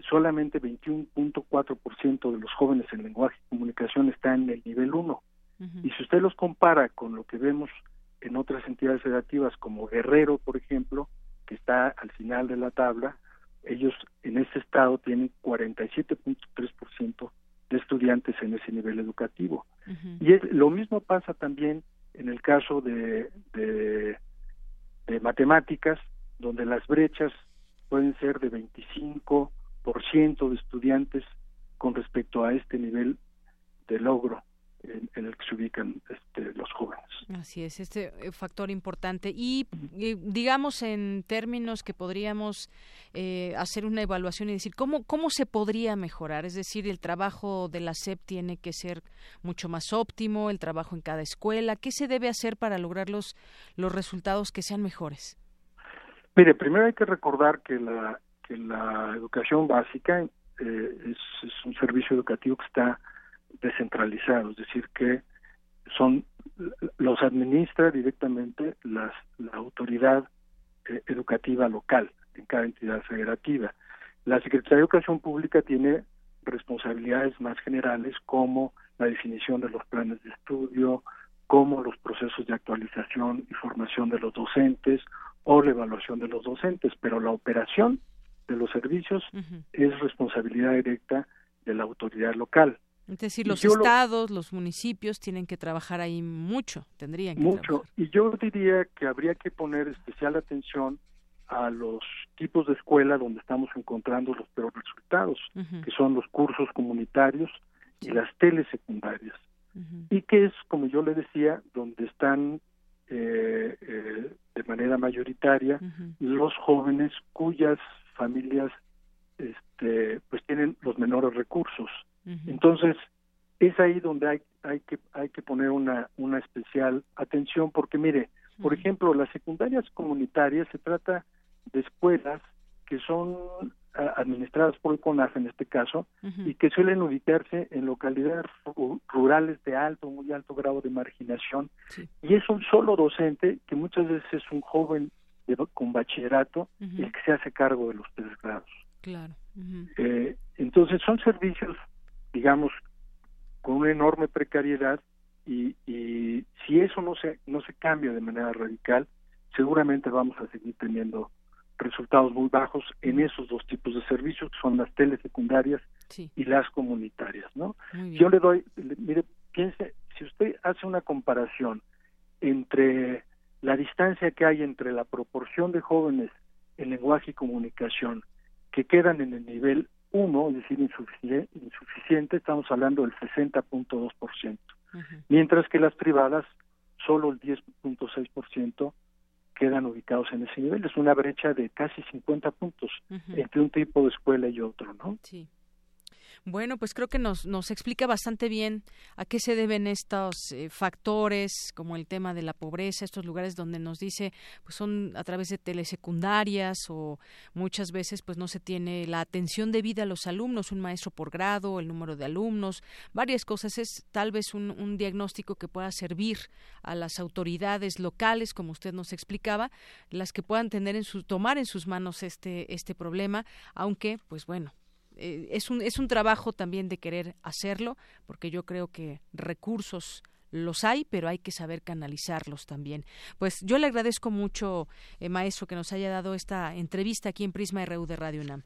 solamente 21.4% de los jóvenes en lenguaje y comunicación están en el nivel 1. Y si usted los compara con lo que vemos en otras entidades federativas como Guerrero, por ejemplo, que está al final de la tabla, ellos en ese estado tienen 47.3% de estudiantes en ese nivel educativo. Y es, lo mismo pasa también en el caso de, de, de matemáticas, donde las brechas pueden ser de 25 de estudiantes con respecto a este nivel de logro en, el que se ubican este, los jóvenes. Así es, este eh, factor importante. Y digamos en términos que podríamos eh, hacer una evaluación y decir, ¿cómo, ¿cómo se podría mejorar? Es decir, el trabajo de la SEP tiene que ser mucho más óptimo, el trabajo en cada escuela. ¿Qué se debe hacer para lograr los, los resultados que sean mejores? Mire, primero hay que recordar que la, que la educación básica eh, es, un servicio educativo que está descentralizado, es decir, que son los administra directamente las, la autoridad eh, educativa local en cada entidad federativa. La Secretaría de Educación Pública tiene responsabilidades más generales como la definición de los planes de estudio, como los procesos de actualización y formación de los docentes o la evaluación de los docentes, pero la operación de los servicios es responsabilidad directa de la autoridad local. Es decir, los estados, los municipios tienen que trabajar ahí mucho, tendrían que mucho. Y yo diría que habría que poner especial atención a los tipos de escuela donde estamos encontrando los peores resultados, que son los cursos comunitarios y las telesecundarias. Y que es, como yo le decía, donde están eh, eh, de manera mayoritaria los jóvenes cuyas familias este, pues tienen los menores recursos. Entonces, es ahí donde hay, hay, que, hay que poner una, una especial atención porque, mire, por ejemplo, las secundarias comunitarias se trata de escuelas que son administradas por el CONAF en este caso y que suelen ubicarse en localidades rurales de alto, muy alto grado de marginación. Y es un solo docente que muchas veces es un joven con bachillerato el que se hace cargo de los tres grados. Claro. eh, entonces son servicios, digamos, con una enorme precariedad y, y si eso no se no se cambia de manera radical, seguramente vamos a seguir teniendo resultados muy bajos en esos dos tipos de servicios que son las telesecundarias y las comunitarias, ¿no? Yo le doy, mire, piense, si usted hace una comparación entre la distancia que hay entre la proporción de jóvenes en lenguaje y comunicación que quedan en el nivel 1, es decir, insuficiente, insuficiente estamos hablando del 60.2%, mientras que las privadas solo el 10.6% quedan ubicados en ese nivel. Es una brecha de casi 50 puntos entre un tipo de escuela y otro, ¿no? Sí. Bueno, pues creo que nos, nos explica bastante bien a qué se deben estos eh, factores, como el tema de la pobreza, estos lugares donde nos dice, pues son a través de telesecundarias o muchas veces pues no se tiene la atención debida a los alumnos, un maestro por grado, el número de alumnos, varias cosas. Es tal vez un, un diagnóstico que pueda servir a las autoridades locales, como usted nos explicaba, las que puedan tener en su, tomar en sus manos este, este problema, aunque, pues bueno, eh, es, un, es un trabajo también de querer hacerlo, porque yo creo que recursos los hay, pero hay que saber canalizarlos también. Pues yo le agradezco mucho, eh, maestro, que nos haya dado esta entrevista aquí en Prisma RU de Radio UNAM.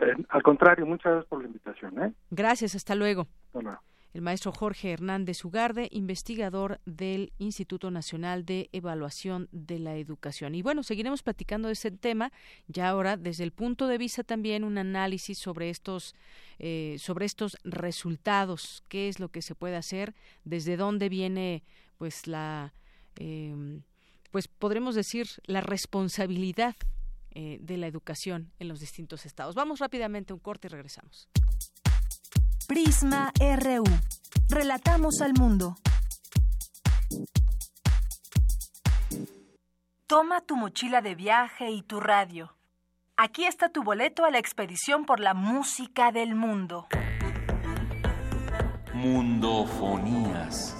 Eh, al contrario, muchas gracias por la invitación. Gracias, hasta luego. Hola el maestro Jorge Hernández Ugarde, investigador del Instituto Nacional de Evaluación de la Educación. Y bueno, seguiremos platicando de ese tema, ya ahora desde el punto de vista también un análisis sobre estos, eh, sobre estos resultados, qué es lo que se puede hacer, desde dónde viene pues la em, pues podremos decir la responsabilidad eh, de la educación en los distintos estados. Vamos rápidamente a un corte y regresamos. Prisma RU. Relatamos al mundo. Toma tu mochila de viaje y tu radio. Aquí está tu boleto a la expedición por la música del mundo. Mundofonías.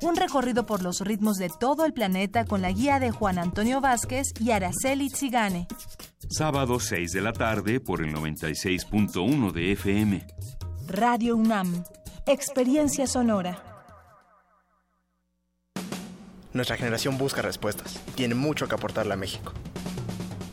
Un recorrido por los ritmos de todo el planeta con la guía de Juan Antonio Vázquez y Araceli Zigane. Sábado 6 de la tarde por el 96.1 de FM. Radio UNAM. Experiencia sonora. Nuestra generación busca respuestas tiene mucho que aportarle a México.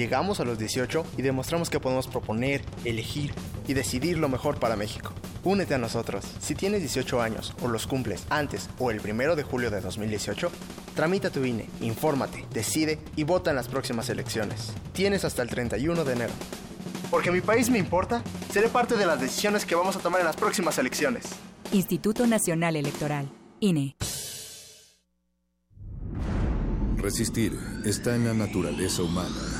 Llegamos a los 18 y demostramos que podemos proponer, elegir y decidir lo mejor para México. Únete a nosotros. Si tienes 18 años o los cumples antes o el primero de julio de 2018, tramita tu INE, infórmate, decide y vota en las próximas elecciones. Tienes hasta el 31 de enero. Porque mi país me importa, seré parte de las decisiones que vamos a tomar en las próximas elecciones. Instituto Nacional Electoral, INE. Resistir está en la naturaleza humana.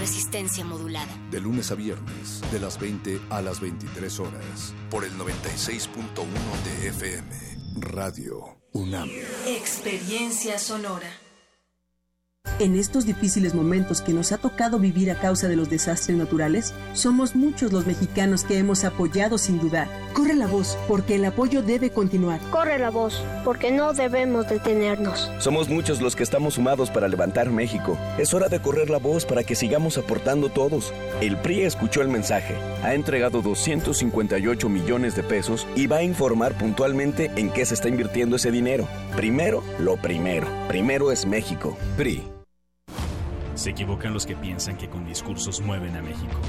Resistencia modulada. De lunes a viernes, de las 20 a las 23 horas, por el 96.1 de FM, Radio UNAM. Experiencia sonora. En estos difíciles momentos que nos ha tocado vivir a causa de los desastres naturales, somos muchos los mexicanos que hemos apoyado sin dudar. Corre la voz, porque el apoyo debe continuar. Corre la voz, porque no debemos detenernos. Somos muchos los que estamos sumados para levantar México. Es hora de correr la voz para que sigamos aportando todos. El PRI escuchó el mensaje, ha entregado 258 millones de pesos y va a informar puntualmente en qué se está invirtiendo ese dinero. Primero, lo primero. Primero es México. PRI. Se equivocan los que piensan que con discursos mueven a México.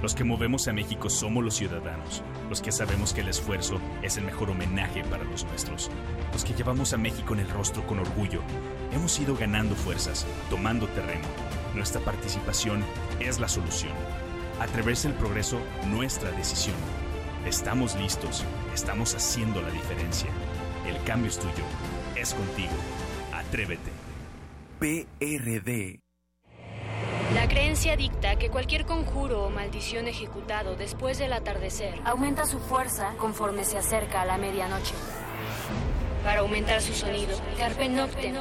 Los que movemos a México somos los ciudadanos, los que sabemos que el esfuerzo es el mejor homenaje para los nuestros, los que llevamos a México en el rostro con orgullo. Hemos ido ganando fuerzas, tomando terreno. Nuestra participación es la solución. Atreverse el progreso, nuestra decisión. Estamos listos, estamos haciendo la diferencia. El cambio es tuyo, es contigo. Atrévete. PRD. La creencia dicta que cualquier conjuro o maldición ejecutado después del atardecer aumenta su fuerza conforme se acerca a la medianoche. Para aumentar su sonido, Carpe Noctem.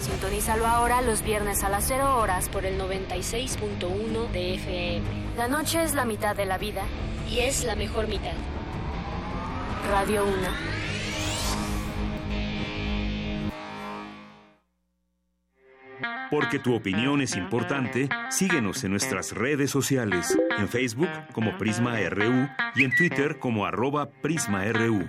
Sintonízalo ahora los viernes a las 0 horas por el 96.1 de FM. La noche es la mitad de la vida y es la mejor mitad. Radio 1. Porque tu opinión es importante, síguenos en nuestras redes sociales, en Facebook como Prisma RU y en Twitter como arroba PrismaRU.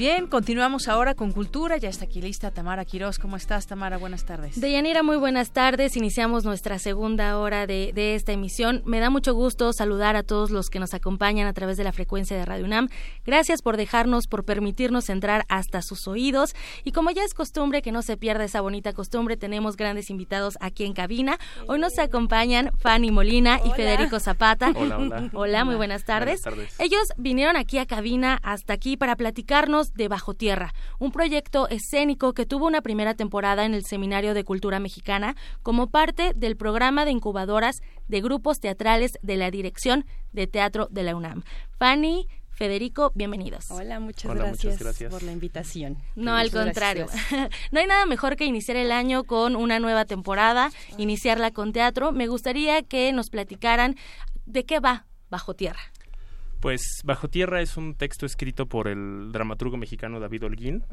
Bien, continuamos ahora con Cultura. Ya está aquí lista Tamara Quirós. ¿Cómo estás, Tamara? Buenas tardes. Deyanira, muy buenas tardes. Iniciamos nuestra segunda hora de, de, esta emisión. Me da mucho gusto saludar a todos los que nos acompañan a través de la frecuencia de Radio UNAM. Gracias por dejarnos, por permitirnos entrar hasta sus oídos. Y como ya es costumbre, que no se pierda esa bonita costumbre, tenemos grandes invitados aquí en cabina. Hoy nos acompañan Fanny Molina y Federico Zapata. Hola, hola. hola, muy buenas tardes. buenas tardes. Ellos vinieron aquí a cabina hasta aquí para platicarnos de Bajo Tierra, un proyecto escénico que tuvo una primera temporada en el Seminario de Cultura Mexicana como parte del programa de incubadoras de grupos teatrales de la Dirección de Teatro de la UNAM. Fanny, Federico, bienvenidos. Hola, muchas, Hola, gracias, muchas gracias por la invitación. No, al contrario. gracias. no hay nada mejor que iniciar el año con una nueva temporada, iniciarla con teatro. Me gustaría que nos platicaran de qué va Bajo Tierra. Pues Bajo Tierra es un texto escrito por el dramaturgo mexicano David Holguín.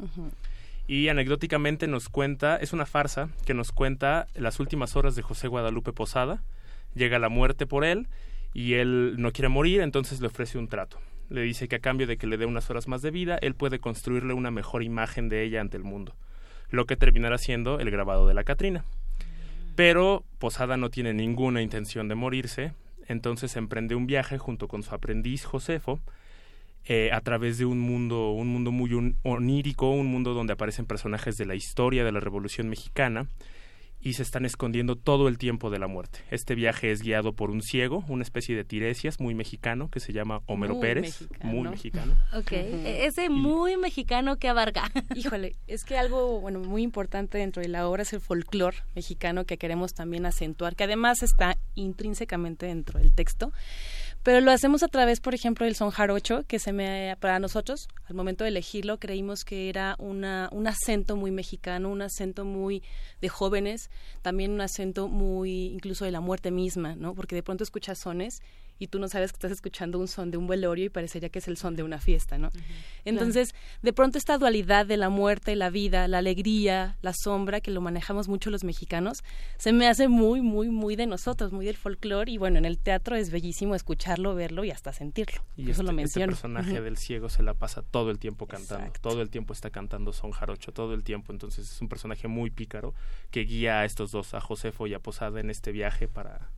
Y anecdóticamente nos cuenta, es una farsa que nos cuenta las últimas horas de José Guadalupe Posada. Llega la muerte por él y él no quiere morir, entonces le ofrece un trato. Le dice que a cambio de que le dé unas horas más de vida, él puede construirle una mejor imagen de ella ante el mundo, lo que terminará siendo el grabado de la Catrina. Pero Posada no tiene ninguna intención de morirse, entonces emprende un viaje junto con su aprendiz Josefo eh, a través de un mundo, un mundo muy onírico, un mundo donde aparecen personajes de la historia de la Revolución Mexicana y se están escondiendo todo el tiempo de la muerte. Este viaje es guiado por un ciego, una especie de tiresias muy mexicano que se llama Homero Pérez, muy mexicano. Ok, e-, ese muy mexicano que abarca. Híjole, es que algo bueno muy importante dentro de la obra es el folclore mexicano que queremos también acentuar, que además está intrínsecamente dentro del texto pero lo hacemos a través, por ejemplo, del son jarocho, que se me, para nosotros, al momento de elegirlo, creímos que era una, un acento muy mexicano, un acento muy de jóvenes, también un acento muy incluso de la muerte misma, ¿no? Porque de pronto escuchas sones y tú no sabes que estás escuchando un son de un velorio y parecería que es el son de una fiesta, ¿no? Entonces, de pronto esta dualidad de la muerte, la vida, la alegría, la sombra, que lo manejamos mucho los mexicanos, se me hace muy, muy, muy de nosotros, muy del folclore y bueno, en el teatro es bellísimo escucharlo, verlo y hasta sentirlo. Y Eso este, lo este menciono. Este personaje del ciego se la pasa todo el tiempo cantando, todo el tiempo está cantando son jarocho, todo el tiempo, entonces es un personaje muy pícaro que guía a estos dos, a Josefo y a Posada en este viaje para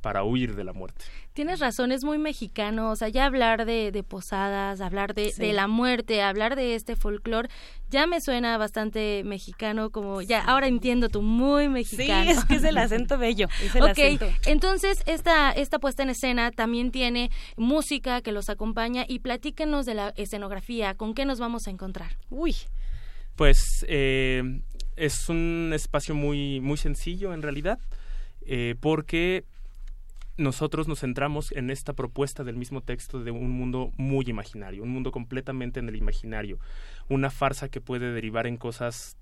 para huir de la muerte. Tienes razón, es muy mexicano, o sea, ya hablar de, de posadas, hablar de, de, la muerte, hablar de este folclore, ya me suena bastante mexicano, como ya, ahora entiendo tú, muy mexicano. Sí, es que es el acento bello, es el ok, entonces esta, esta puesta en escena también tiene música que los acompaña y platíquenos de la escenografía, ¿con qué nos vamos a encontrar? Uy. Pues eh, es un espacio muy, muy sencillo en realidad, eh, porque nosotros nos centramos en esta propuesta del mismo texto de un mundo muy imaginario, un mundo completamente en el imaginario, una farsa que puede derivar en cosas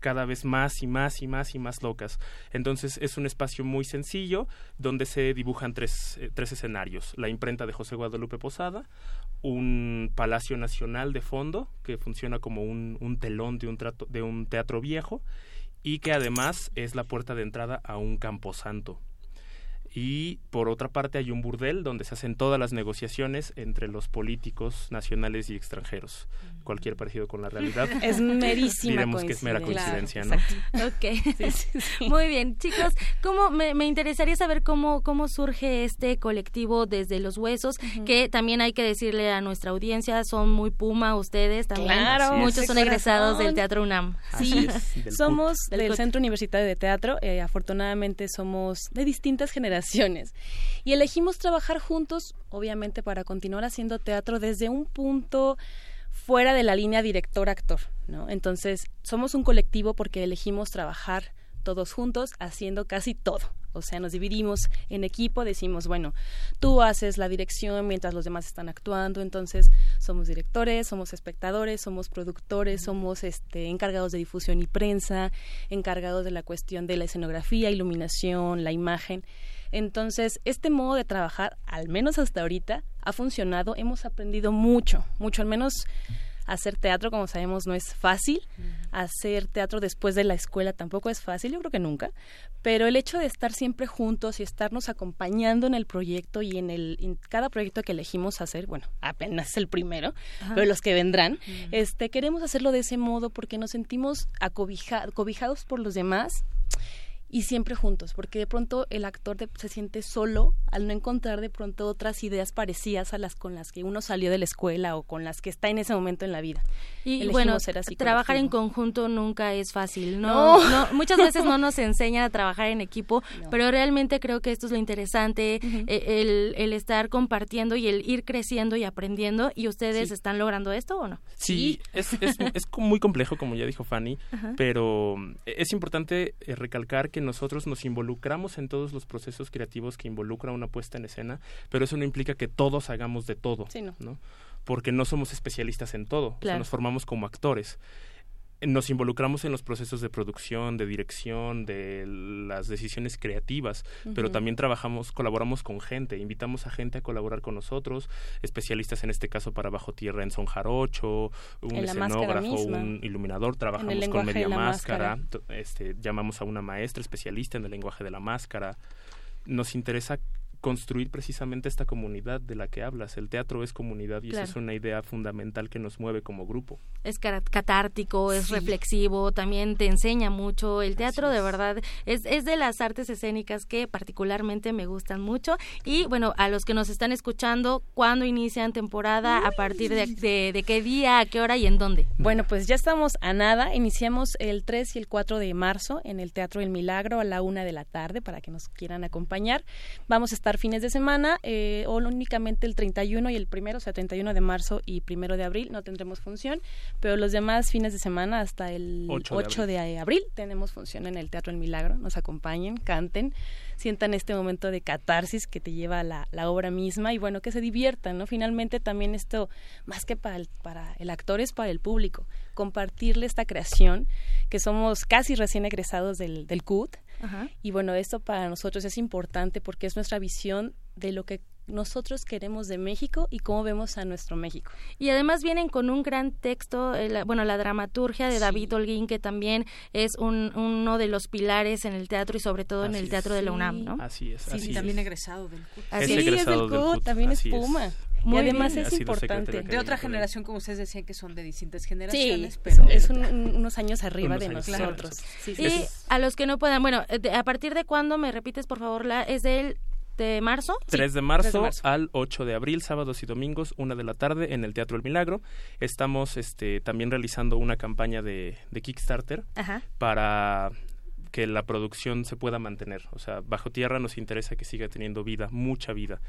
cada vez más y más y más y más locas. Entonces es un espacio muy sencillo donde se dibujan tres, eh, tres escenarios. La imprenta de José Guadalupe Posada, un Palacio Nacional de fondo que funciona como un, un telón de un, trato, de un teatro viejo y que además es la puerta de entrada a un camposanto y por otra parte hay un burdel donde se hacen todas las negociaciones entre los políticos nacionales y extranjeros. Cualquier parecido con la realidad. Es merísima Diremos que es mera coincidencia, ¿no? Ok. Muy bien, chicos, ¿cómo me, interesaría saber cómo, cómo surge este colectivo desde los huesos, que también hay que decirle a nuestra audiencia, son muy puma ustedes también. Claro, muchos son egresados del Teatro UNAM. Sí, somos del, Centro Universitario de Teatro, eh, afortunadamente somos de distintas generaciones. Y elegimos trabajar juntos, obviamente, para continuar haciendo teatro desde un punto fuera de la línea director-actor, ¿no? Entonces, somos un colectivo porque elegimos trabajar todos juntos haciendo casi todo. O sea, nos dividimos en equipo, decimos, bueno, tú haces la dirección mientras los demás están actuando, entonces somos directores, somos espectadores, somos productores, somos este, encargados de difusión y prensa, encargados de la cuestión de la escenografía, iluminación, la imagen. Entonces, este modo de trabajar, al menos hasta ahorita, ha funcionado. Hemos aprendido mucho, mucho, al menos hacer teatro, como sabemos, no es fácil. Hacer teatro después de la escuela tampoco es fácil, yo creo que nunca. Pero el hecho de estar siempre juntos y estarnos acompañando en el proyecto y en, el, cada proyecto que elegimos hacer, bueno, apenas el primero, pero los que vendrán, este, queremos hacerlo de ese modo porque nos sentimos acobijados por los demás y siempre juntos, porque de pronto el actor se siente solo al no encontrar de pronto otras ideas parecidas a las con las que uno salió de la escuela o con las que está en ese momento en la vida. Y bueno, trabajar en conjunto nunca es fácil, ¿no? muchas veces no nos enseñan a trabajar en equipo, pero realmente creo que esto es lo interesante, eh, el, estar compartiendo y el ir creciendo y aprendiendo, y ustedes están logrando esto o no? Sí, Es, es, es, muy complejo, como ya dijo Fanny, pero es importante eh, recalcar que nosotros nos involucramos en todos los procesos creativos que involucra una puesta en escena, pero eso no implica que todos hagamos de todo, no. Porque no somos especialistas en todo, nos formamos como actores. Nos involucramos en los procesos de producción, de dirección, de las decisiones creativas, pero también trabajamos, colaboramos con gente, invitamos a gente a colaborar con nosotros, especialistas en este caso para Bajo Tierra en son jarocho, un escenógrafo, un iluminador, trabajamos con media máscara, este, llamamos a una maestra especialista en el lenguaje de la máscara. Nos interesa construir precisamente esta comunidad de la que hablas. El teatro es comunidad y esa es una idea fundamental que nos mueve como grupo. Es catártico, es reflexivo, también te enseña mucho. El teatro de verdad es, es de las artes escénicas que particularmente me gustan mucho. Y bueno, a los que nos están escuchando, ¿cuándo inician temporada? ¿A partir de, de, qué día, a qué hora y en dónde? Bueno, pues ya estamos a nada. Iniciamos el 3 y el 4 de marzo en el Teatro El Milagro a la una de la tarde para que nos quieran acompañar. Vamos a estar fines de semana eh, o únicamente el 31 y el primero, o sea, 31 de marzo y primero de abril no tendremos función, pero los demás fines de semana hasta el 8 de, abril. tenemos función en el Teatro El Milagro, nos acompañen, canten, sientan este momento de catarsis que te lleva a la, obra misma y bueno, que se diviertan, ¿no? Finalmente también esto, más que para el, para el actor, es para el público, compartirle esta creación, que somos casi recién egresados del, del CUT, y bueno, esto para nosotros es importante porque es nuestra visión de lo que nosotros queremos de México y cómo vemos a nuestro México. Y además vienen con un gran texto, eh, bueno, la dramaturgia de David Holguín, que también es uno de los pilares en el teatro y sobre todo en el teatro de la UNAM, ¿no? Así es. Sí, también egresado del CUT. Así es, del CUT, también es Puma y además es importante. De otra generación, como ustedes decían, que son de distintas generaciones, pero es unos años arriba de nosotros. y a los que no puedan, bueno, ¿a partir de cuándo me repites, por favor, la es del de marzo? 3 de marzo, al 8 de abril, sábados y domingos, una de la tarde en el Teatro El Milagro. Estamos este, también realizando una campaña de, de Kickstarter para que la producción se pueda mantener. O sea, bajo tierra nos interesa que siga teniendo vida, mucha vida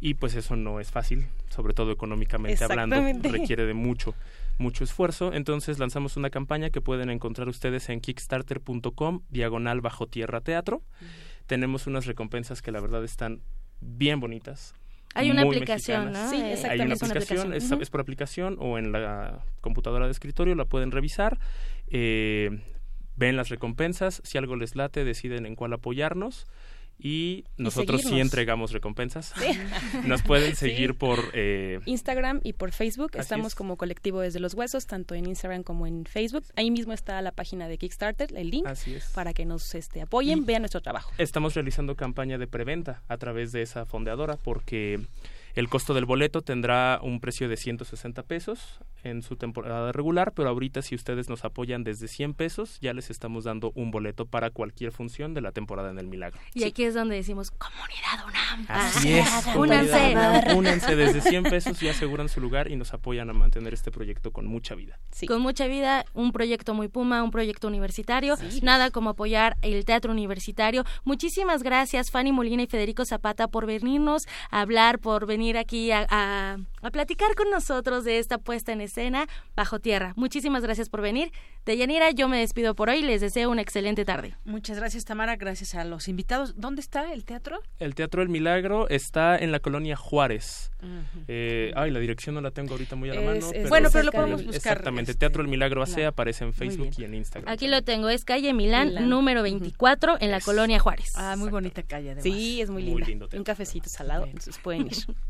y pues eso no es fácil, sobre todo económicamente hablando, requiere de mucho mucho esfuerzo, entonces lanzamos una campaña que pueden encontrar ustedes en kickstarter.com diagonal bajo tierra teatro. Tenemos unas recompensas que la verdad están bien bonitas. Hay una aplicación, ¿no? Sí, exactamente. Hay una aplicación, es, por aplicación o en la computadora de escritorio, la pueden revisar. Eh, ven las recompensas, si algo les late, deciden en cuál apoyarnos y nosotros sí entregamos recompensas. Nos pueden seguir por eh, Instagram y por Facebook. Estamos como colectivo desde los huesos, tanto en Instagram como en Facebook. Ahí mismo está la página de Kickstarter, el link, para que nos este, apoyen, vean nuestro trabajo. Estamos realizando campaña de preventa a través de esa fondeadora porque el costo del boleto tendrá un precio de 160 pesos en su temporada regular, pero ahorita si ustedes nos apoyan desde 100 pesos, ya les estamos dando un boleto para cualquier función de la temporada en el Milagro. Y aquí es donde decimos, comunidad UNAM. Así es. Únanse. Únanse desde 100 pesos y aseguran su lugar y nos apoyan a mantener este proyecto con mucha vida. Con mucha vida, un proyecto muy Puma, un proyecto universitario. Nada como apoyar el teatro universitario. Muchísimas gracias, Fanny Molina y Federico Zapata, por venirnos a hablar, por venir aquí a, a platicar con nosotros de esta puesta en escena bajo tierra. Muchísimas gracias por venir. De Yanira, yo me despido por hoy. Les deseo una excelente tarde. Muchas gracias, Tamara. Gracias a los invitados. ¿Dónde está el teatro? El Teatro El Milagro está en la colonia Juárez. Eh, ay, la dirección no la tengo ahorita muy a la mano. bueno, pero lo podemos buscar. Exactamente. Teatro El Milagro AC aparece en Facebook y en Instagram. Aquí lo tengo. Es calle Milán, número 24, en la colonia Juárez. Ah, muy bonita calle, además. Sí, es muy linda. Un cafecito salado, entonces pueden ir.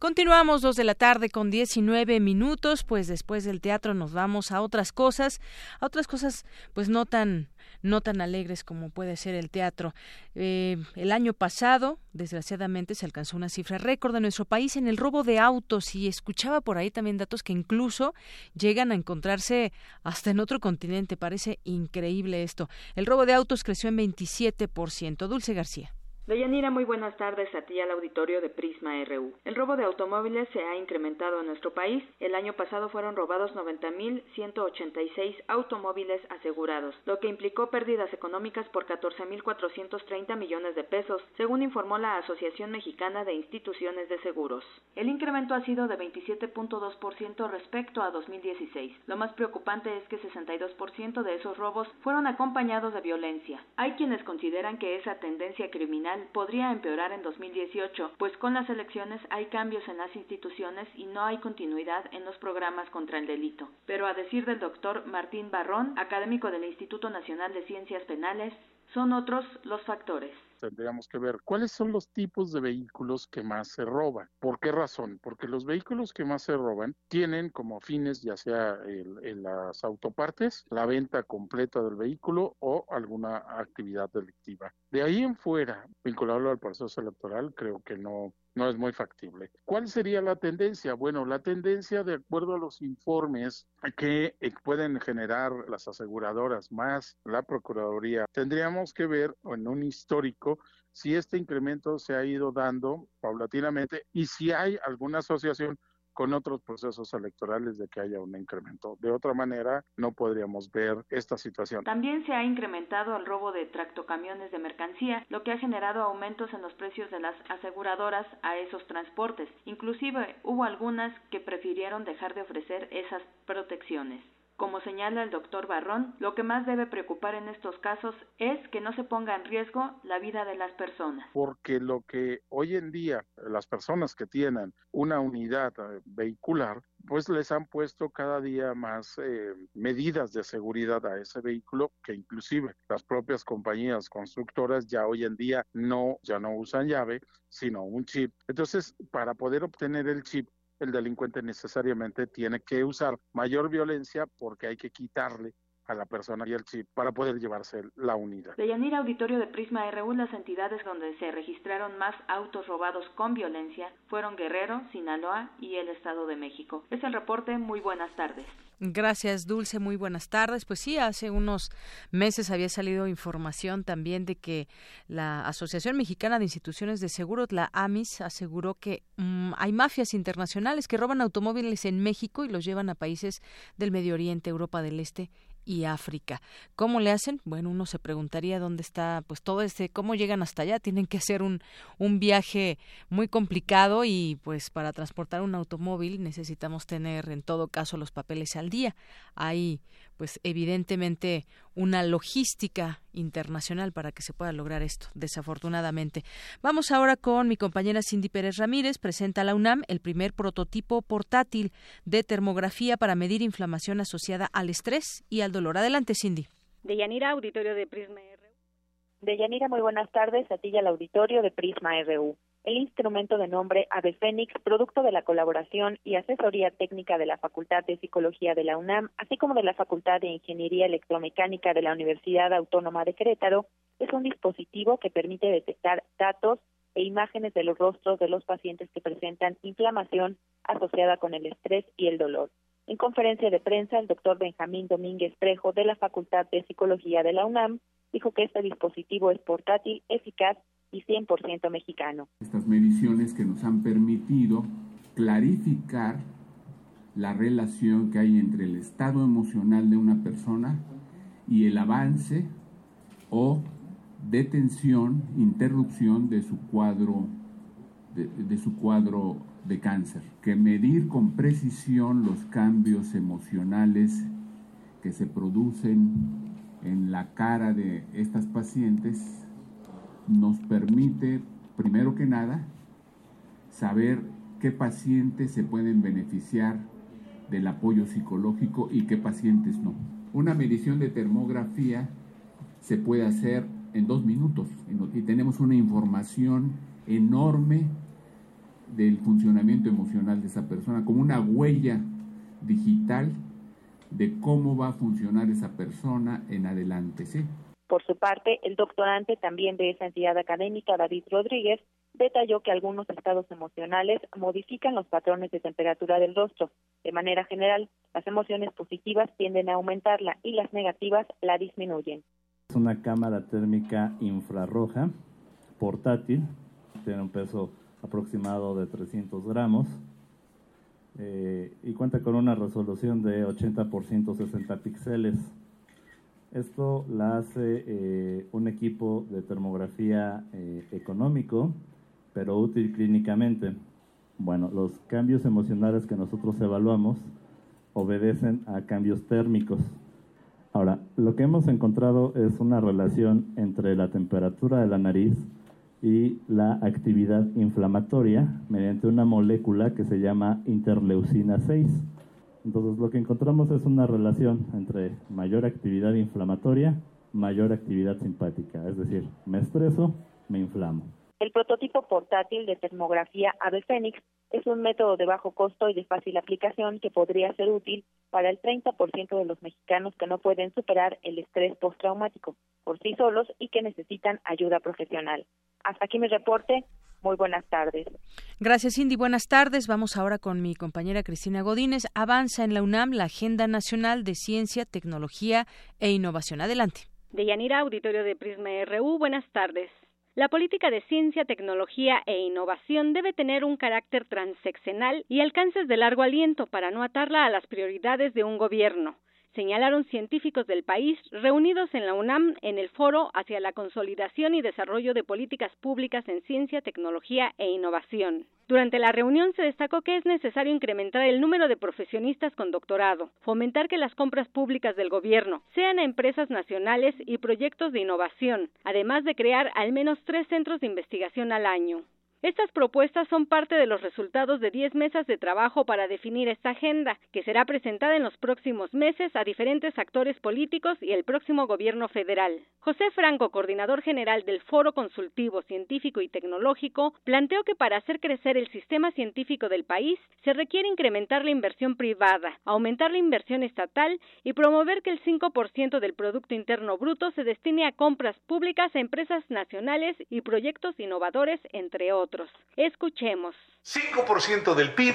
Continuamos dos de la tarde con 19 minutos, pues después del teatro nos vamos a otras cosas, a otras cosas pues no tan no tan alegres como puede ser el teatro. Eh, el año pasado, desgraciadamente, se alcanzó una cifra récord en nuestro país en el robo de autos y escuchaba por ahí también datos que incluso llegan a encontrarse hasta en otro continente. Parece increíble esto. El robo de autos creció en 27%. Dulce García. Deyanira, muy buenas tardes a ti al auditorio de Prisma RU. El robo de automóviles se ha incrementado en nuestro país. El año pasado fueron robados 90.186 automóviles asegurados, lo que implicó pérdidas económicas por 14.430 millones de pesos, según informó la Asociación Mexicana de Instituciones de Seguros. El incremento ha sido de 27.2% respecto a 2016. Lo más preocupante es que 62% de esos robos fueron acompañados de violencia. Hay quienes consideran que esa tendencia criminal podría empeorar en 2018, pues con las elecciones hay cambios en las instituciones y no hay continuidad en los programas contra el delito. Pero a decir del doctor Martín Barrón, académico del Instituto Nacional de Ciencias Penales, son otros los factores tendríamos que ver cuáles son los tipos de vehículos que más se roban. ¿Por qué razón? Porque los vehículos que más se roban tienen como fines ya sea en las autopartes, la venta completa del vehículo o alguna actividad delictiva. De ahí en fuera, vincularlo al proceso electoral, creo que no, no es muy factible. ¿Cuál sería la tendencia? Bueno, la tendencia, de acuerdo a los informes que eh, pueden generar las aseguradoras más la Procuraduría, tendríamos que ver en un histórico si este incremento se ha ido dando paulatinamente y si hay alguna asociación con otros procesos electorales de que haya un incremento. De otra manera, no podríamos ver esta situación. También se ha incrementado el robo de tractocamiones de mercancía, lo que ha generado aumentos en los precios de las aseguradoras a esos transportes. Inclusive hubo algunas que prefirieron dejar de ofrecer esas protecciones. Como señala el doctor Barrón, lo que más debe preocupar en estos casos es que no se ponga en riesgo la vida de las personas. Porque lo que hoy en día las personas que tienen una unidad eh, vehicular, pues les han puesto cada día más eh, medidas de seguridad a ese vehículo que inclusive las propias compañías constructoras ya hoy en día no ya no usan llave sino un chip entonces para poder obtener el chip el delincuente necesariamente tiene que usar mayor violencia porque hay que quitarle a la persona y el chip para poder llevarse la unidad. De Yanira Auditorio de Prisma RU, las entidades donde se registraron más autos robados con violencia fueron Guerrero, Sinaloa y el Estado de México. Es el reporte. Muy buenas tardes. Gracias, Dulce. Muy buenas tardes. Pues sí, hace unos meses había salido información también de que la Asociación Mexicana de Instituciones de Seguros, la AMIS, aseguró que mm, hay mafias internacionales que roban automóviles en México y los llevan a países del Medio Oriente, Europa del Este y África. ¿Cómo le hacen? Bueno, uno se preguntaría dónde está, pues todo este, cómo llegan hasta allá. Tienen que hacer un, un viaje muy complicado y pues para transportar un automóvil necesitamos tener en todo caso los papeles al día. Hay pues evidentemente una logística internacional para que se pueda lograr esto, desafortunadamente. Vamos ahora con mi compañera Cindy Pérez Ramírez, presenta a la UNAM el primer prototipo portátil de termografía para medir inflamación asociada al estrés y al dolor. Adelante, Cindy. De Yanira, auditorio de Prisma RU. De Yanira, muy buenas tardes, a ti y al auditorio de Prisma RU el instrumento de nombre Ave Fénix, producto de la colaboración y asesoría técnica de la Facultad de Psicología de la UNAM, así como de la Facultad de Ingeniería Electromecánica de la Universidad Autónoma de Querétaro, es un dispositivo que permite detectar datos e imágenes de los rostros de los pacientes que presentan inflamación asociada con el estrés y el dolor. En conferencia de prensa, el doctor Benjamín Domínguez Trejo de la Facultad de Psicología de la UNAM dijo que este dispositivo es portátil, eficaz y 100% mexicano. Estas mediciones que nos han permitido clarificar la relación que hay entre el estado emocional de una persona y el avance o detención, interrupción de su cuadro de, de, su cuadro de cáncer. Que medir con precisión los cambios emocionales que se producen en la cara de estas pacientes nos permite, primero que nada, saber qué pacientes se pueden beneficiar del apoyo psicológico y qué pacientes no. Una medición de termografía se puede hacer en dos minutos y tenemos una información enorme del funcionamiento emocional de esa persona, como una huella digital de cómo va a funcionar esa persona en adelante. ¿sí? Por su parte, el doctorante también de esa entidad académica, David Rodríguez, detalló que algunos estados emocionales modifican los patrones de temperatura del rostro. De manera general, las emociones positivas tienden a aumentarla y las negativas la disminuyen. Es una cámara térmica infrarroja portátil, tiene un peso aproximado de 300 gramos eh, y cuenta con una resolución de 80 por 160 píxeles. Esto la hace eh, un equipo de termografía eh, económico, pero útil clínicamente. Bueno, los cambios emocionales que nosotros evaluamos obedecen a cambios térmicos. Ahora, lo que hemos encontrado es una relación entre la temperatura de la nariz y la actividad inflamatoria mediante una molécula que se llama interleucina 6. Entonces lo que encontramos es una relación entre mayor actividad inflamatoria, mayor actividad simpática, es decir, me estreso, me inflamo. El prototipo portátil de termografía Ave Fénix es un método de bajo costo y de fácil aplicación que podría ser útil para el 30% de los mexicanos que no pueden superar el estrés postraumático por sí solos y que necesitan ayuda profesional. Hasta aquí mi reporte. Muy buenas tardes. Gracias, Cindy. Buenas tardes. Vamos ahora con mi compañera Cristina Godínez. Avanza en la UNAM la Agenda Nacional de Ciencia, Tecnología e Innovación. Adelante. Deyanira, auditorio de Prisma RU. Buenas tardes. La política de ciencia, tecnología e innovación debe tener un carácter transeccional y alcances de largo aliento para no atarla a las prioridades de un gobierno señalaron científicos del país reunidos en la UNAM en el foro hacia la consolidación y desarrollo de políticas públicas en ciencia, tecnología e innovación. Durante la reunión se destacó que es necesario incrementar el número de profesionistas con doctorado, fomentar que las compras públicas del gobierno sean a empresas nacionales y proyectos de innovación, además de crear al menos tres centros de investigación al año. Estas propuestas son parte de los resultados de 10 mesas de trabajo para definir esta agenda, que será presentada en los próximos meses a diferentes actores políticos y el próximo gobierno federal. José Franco, coordinador general del Foro Consultivo Científico y Tecnológico, planteó que para hacer crecer el sistema científico del país se requiere incrementar la inversión privada, aumentar la inversión estatal y promover que el 5% del Producto Interno Bruto se destine a compras públicas a empresas nacionales y proyectos innovadores, entre otros. Escuchemos. 5% del PIB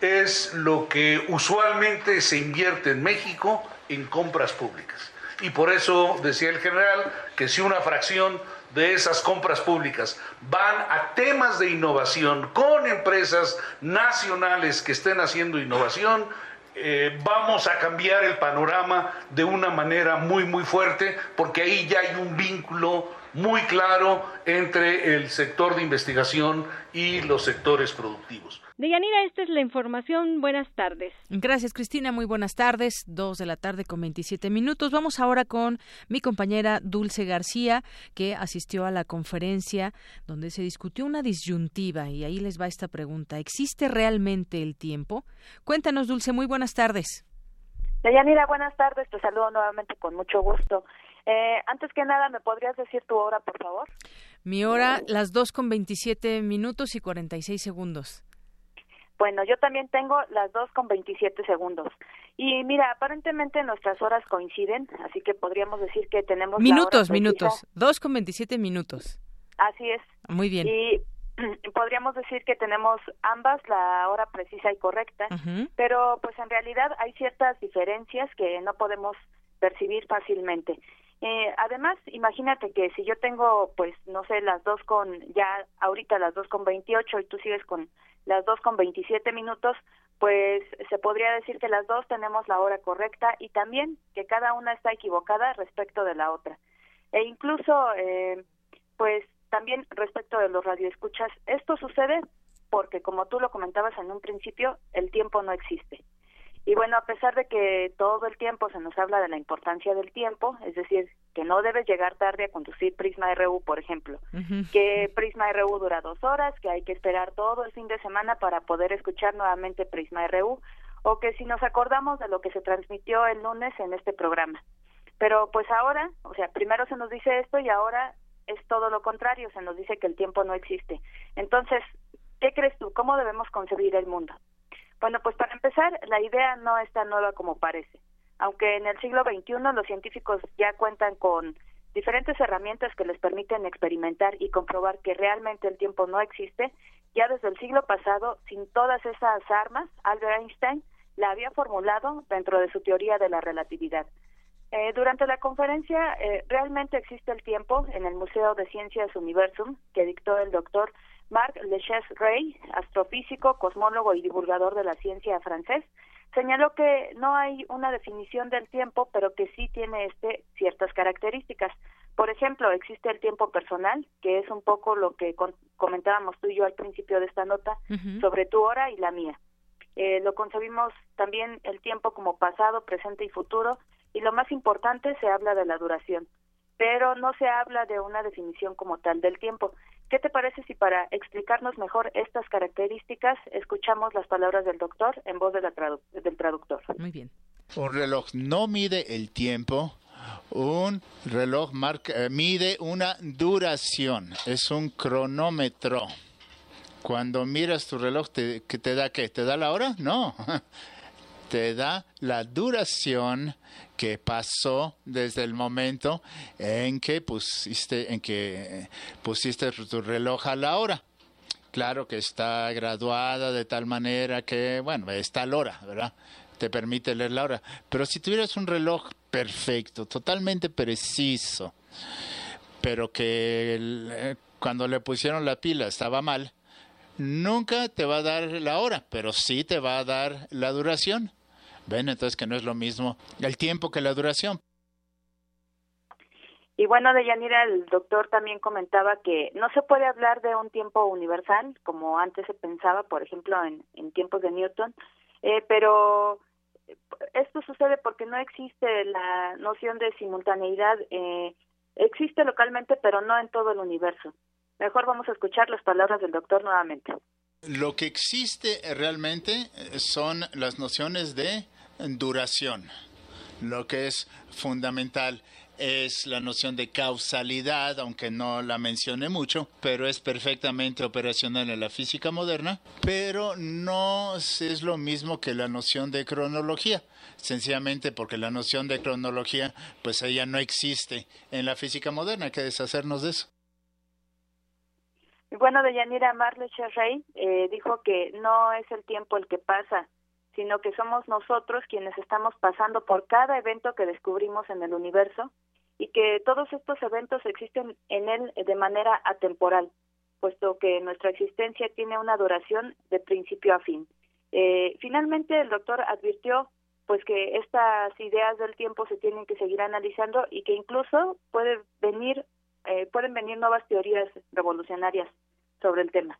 es lo que usualmente se invierte en México en compras públicas. Y por eso decía el general que si una fracción de esas compras públicas van a temas de innovación con empresas nacionales que estén haciendo innovación, eh, vamos a cambiar el panorama de una manera muy, muy fuerte, porque ahí ya hay un vínculo muy claro entre el sector de investigación y los sectores productivos. Deyanira, esta es la información. Buenas tardes. Gracias, Cristina. Muy buenas tardes. Dos de la tarde con 27 minutos. Vamos ahora con mi compañera Dulce García, que asistió a la conferencia donde se discutió una disyuntiva y ahí les va esta pregunta. ¿Existe realmente el tiempo? Cuéntanos, Dulce. Muy buenas tardes. Deyanira, buenas tardes. Te saludo nuevamente con mucho gusto. Eh, antes que nada, ¿me podrías decir tu hora, por favor? Mi hora, las 2 con 27 minutos y 46 segundos. Bueno, yo también tengo las 2 con 27 segundos. Y mira, aparentemente nuestras horas coinciden, así que podríamos decir que tenemos... Minutos, minutos. 2 con 27 minutos. Así es. Muy bien. Y podríamos decir que tenemos ambas la hora precisa y correcta, pero pues en realidad hay ciertas diferencias que no podemos percibir fácilmente. Eh, además, imagínate que si yo tengo, pues, no sé, las dos con, ya ahorita las dos con veintiocho y tú sigues con las dos con veintisiete minutos, pues se podría decir que las dos tenemos la hora correcta y también que cada una está equivocada respecto de la otra. E incluso, eh, pues, también respecto de los radioescuchas, esto sucede porque, como tú lo comentabas en un principio, el tiempo no existe. Y bueno, a pesar de que todo el tiempo se nos habla de la importancia del tiempo, es decir, que no debes llegar tarde a conducir Prisma RU, por ejemplo, que Prisma RU dura dos horas, que hay que esperar todo el fin de semana para poder escuchar nuevamente Prisma RU, o que si nos acordamos de lo que se transmitió el lunes en este programa. Pero pues ahora, o sea, primero se nos dice esto y ahora es todo lo contrario, se nos dice que el tiempo no existe. Entonces, ¿qué crees tú? ¿Cómo debemos concebir el mundo? Bueno, pues para empezar, la idea no es tan nueva como parece. Aunque en el siglo XXI los científicos ya cuentan con diferentes herramientas que les permiten experimentar y comprobar que realmente el tiempo no existe, ya desde el siglo pasado, sin todas esas armas, Albert Einstein la había formulado dentro de su teoría de la relatividad. Eh, durante la conferencia, eh, realmente existe el tiempo en el Museo de Ciencias Universum que dictó el doctor Marc Leches-Rey, astrofísico, cosmólogo y divulgador de la ciencia francés, señaló que no hay una definición del tiempo, pero que sí tiene este ciertas características. Por ejemplo, existe el tiempo personal, que es un poco lo que comentábamos tú y yo al principio de esta nota, sobre tu hora y la mía. Eh, lo concebimos también el tiempo como pasado, presente y futuro, y lo más importante se habla de la duración, pero no se habla de una definición como tal del tiempo. ¿Qué te parece si para explicarnos mejor estas características escuchamos las palabras del doctor en voz de la del traductor? Muy bien. Un reloj no mide el tiempo, un reloj marca, eh, mide una duración, es un cronómetro. Cuando miras tu reloj, te, ¿te da qué? ¿Te da la hora? No. te da la duración que pasó desde el momento en que pusiste, en que pusiste tu reloj a la hora. Claro que está graduada de tal manera que, bueno, está la hora, ¿verdad? Te permite leer la hora. Pero si tuvieras un reloj perfecto, totalmente preciso, pero que eh, cuando le pusieron la pila estaba mal, nunca te va a dar la hora, pero sí te va a dar la duración. Ven, entonces que no es lo mismo el tiempo que la duración. Y bueno, de Yanira, el doctor también comentaba que no se puede hablar de un tiempo universal, como antes se pensaba, por ejemplo, en, en tiempos de Newton, eh, pero esto sucede porque no existe la noción de simultaneidad, eh, existe localmente, pero no en todo el universo. Mejor vamos a escuchar las palabras del doctor nuevamente. Lo que existe realmente eh, son las nociones de duración. Lo que es fundamental es la noción de causalidad, aunque no la mencioné mucho, pero es perfectamente operacional en la física moderna, pero no es lo mismo que la noción de cronología, sencillamente porque la noción de cronología, pues ella no existe en la física moderna, hay que deshacernos de eso. Bueno, de Yanira Marle Cherrey eh, dijo que no es el tiempo el que pasa, sino que somos nosotros quienes estamos pasando por cada evento que descubrimos en el universo y que todos estos eventos existen en él de manera atemporal, puesto que nuestra existencia tiene una duración de principio a fin. Eh, finalmente, el doctor advirtió pues que estas ideas del tiempo se tienen que seguir analizando y que incluso puede venir eh, pueden venir nuevas teorías revolucionarias sobre el tema.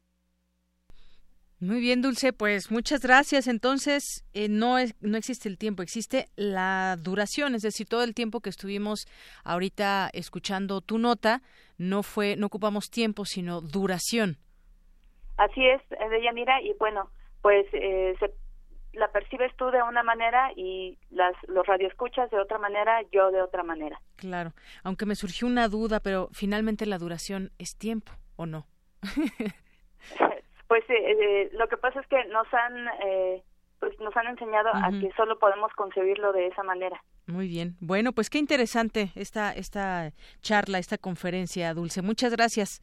Muy bien, Dulce, pues muchas gracias. Entonces, eh, no, es, no existe el tiempo, existe la duración, es decir, todo el tiempo que estuvimos ahorita escuchando tu nota, no fue, no ocupamos tiempo, sino duración. Así es, Deyanira, y bueno, pues eh, la percibes tú de una manera y las, los radioescuchas de otra manera, yo de otra manera. Claro, aunque me surgió una duda, pero finalmente la duración es tiempo, ¿o no? pues eh, eh, lo que pasa es que nos han eh, pues nos han enseñado a que solo podemos concebirlo de esa manera. Muy bien. Bueno, pues qué interesante esta esta charla, esta conferencia, Dulce. Muchas gracias.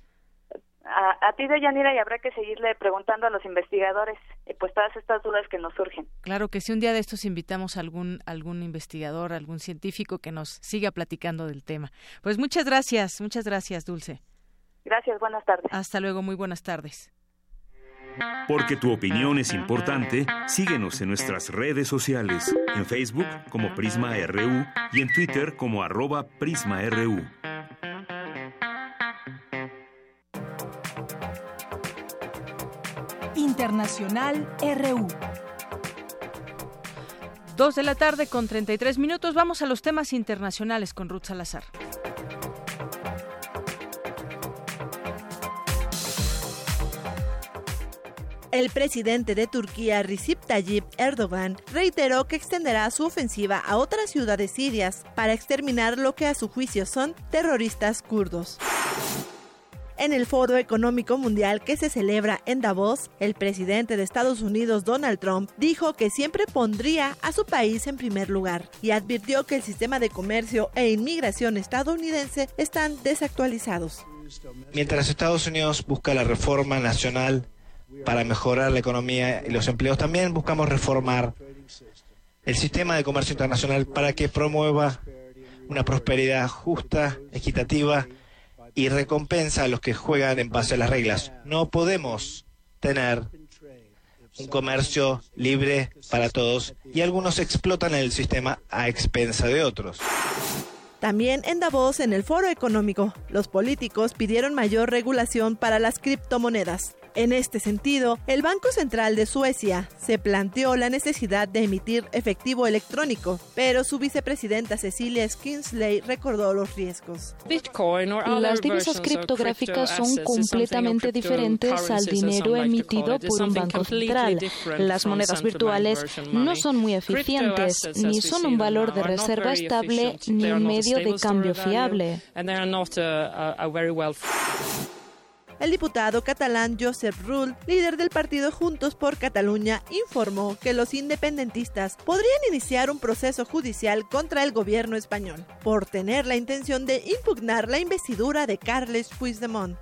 A, a ti, Deyanira, y habrá que seguirle preguntando a los investigadores pues todas estas dudas que nos surgen. Claro que si un día de estos invitamos a algún, algún investigador, algún científico que nos siga platicando del tema. Pues muchas gracias, muchas gracias, Dulce. Gracias, buenas tardes. Hasta luego, muy buenas tardes. Porque tu opinión es importante, síguenos en nuestras redes sociales, en Facebook como Prisma RU y en Twitter como arroba PrismaRU. Internacional RU. Dos de la tarde con 33 minutos. Vamos a los temas internacionales con Ruth Salazar. El presidente de Turquía, Recep Tayyip Erdogan, reiteró que extenderá su ofensiva a otras ciudades sirias para exterminar lo que a su juicio son terroristas kurdos. En el Foro Económico Mundial que se celebra en Davos, el presidente de Estados Unidos, Donald Trump, dijo que siempre pondría a su país en primer lugar y advirtió que el sistema de comercio e inmigración estadounidense están desactualizados. Mientras Estados Unidos busca la reforma nacional para mejorar la economía y los empleos. También buscamos reformar el sistema de comercio internacional para que promueva una prosperidad justa, equitativa y recompensa a los que juegan en base a las reglas. No podemos tener un comercio libre para todos y algunos explotan el sistema a expensa de otros. También en Davos, en el foro económico, los políticos pidieron mayor regulación para las criptomonedas. En este sentido, el Banco Central de Suecia se planteó la necesidad de emitir efectivo electrónico, pero su vicepresidenta Cecilia Skinsley recordó los riesgos. Las divisas criptográficas son completamente diferentes al dinero emitido por un banco central. Las monedas virtuales no son muy eficientes, ni son un valor de reserva estable, ni un medio de cambio fiable. El diputado catalán Josep Rull, líder del partido Juntos por Cataluña, informó que los independentistas podrían iniciar un proceso judicial contra el gobierno español por tener la intención de impugnar la investidura de Carles Puigdemont.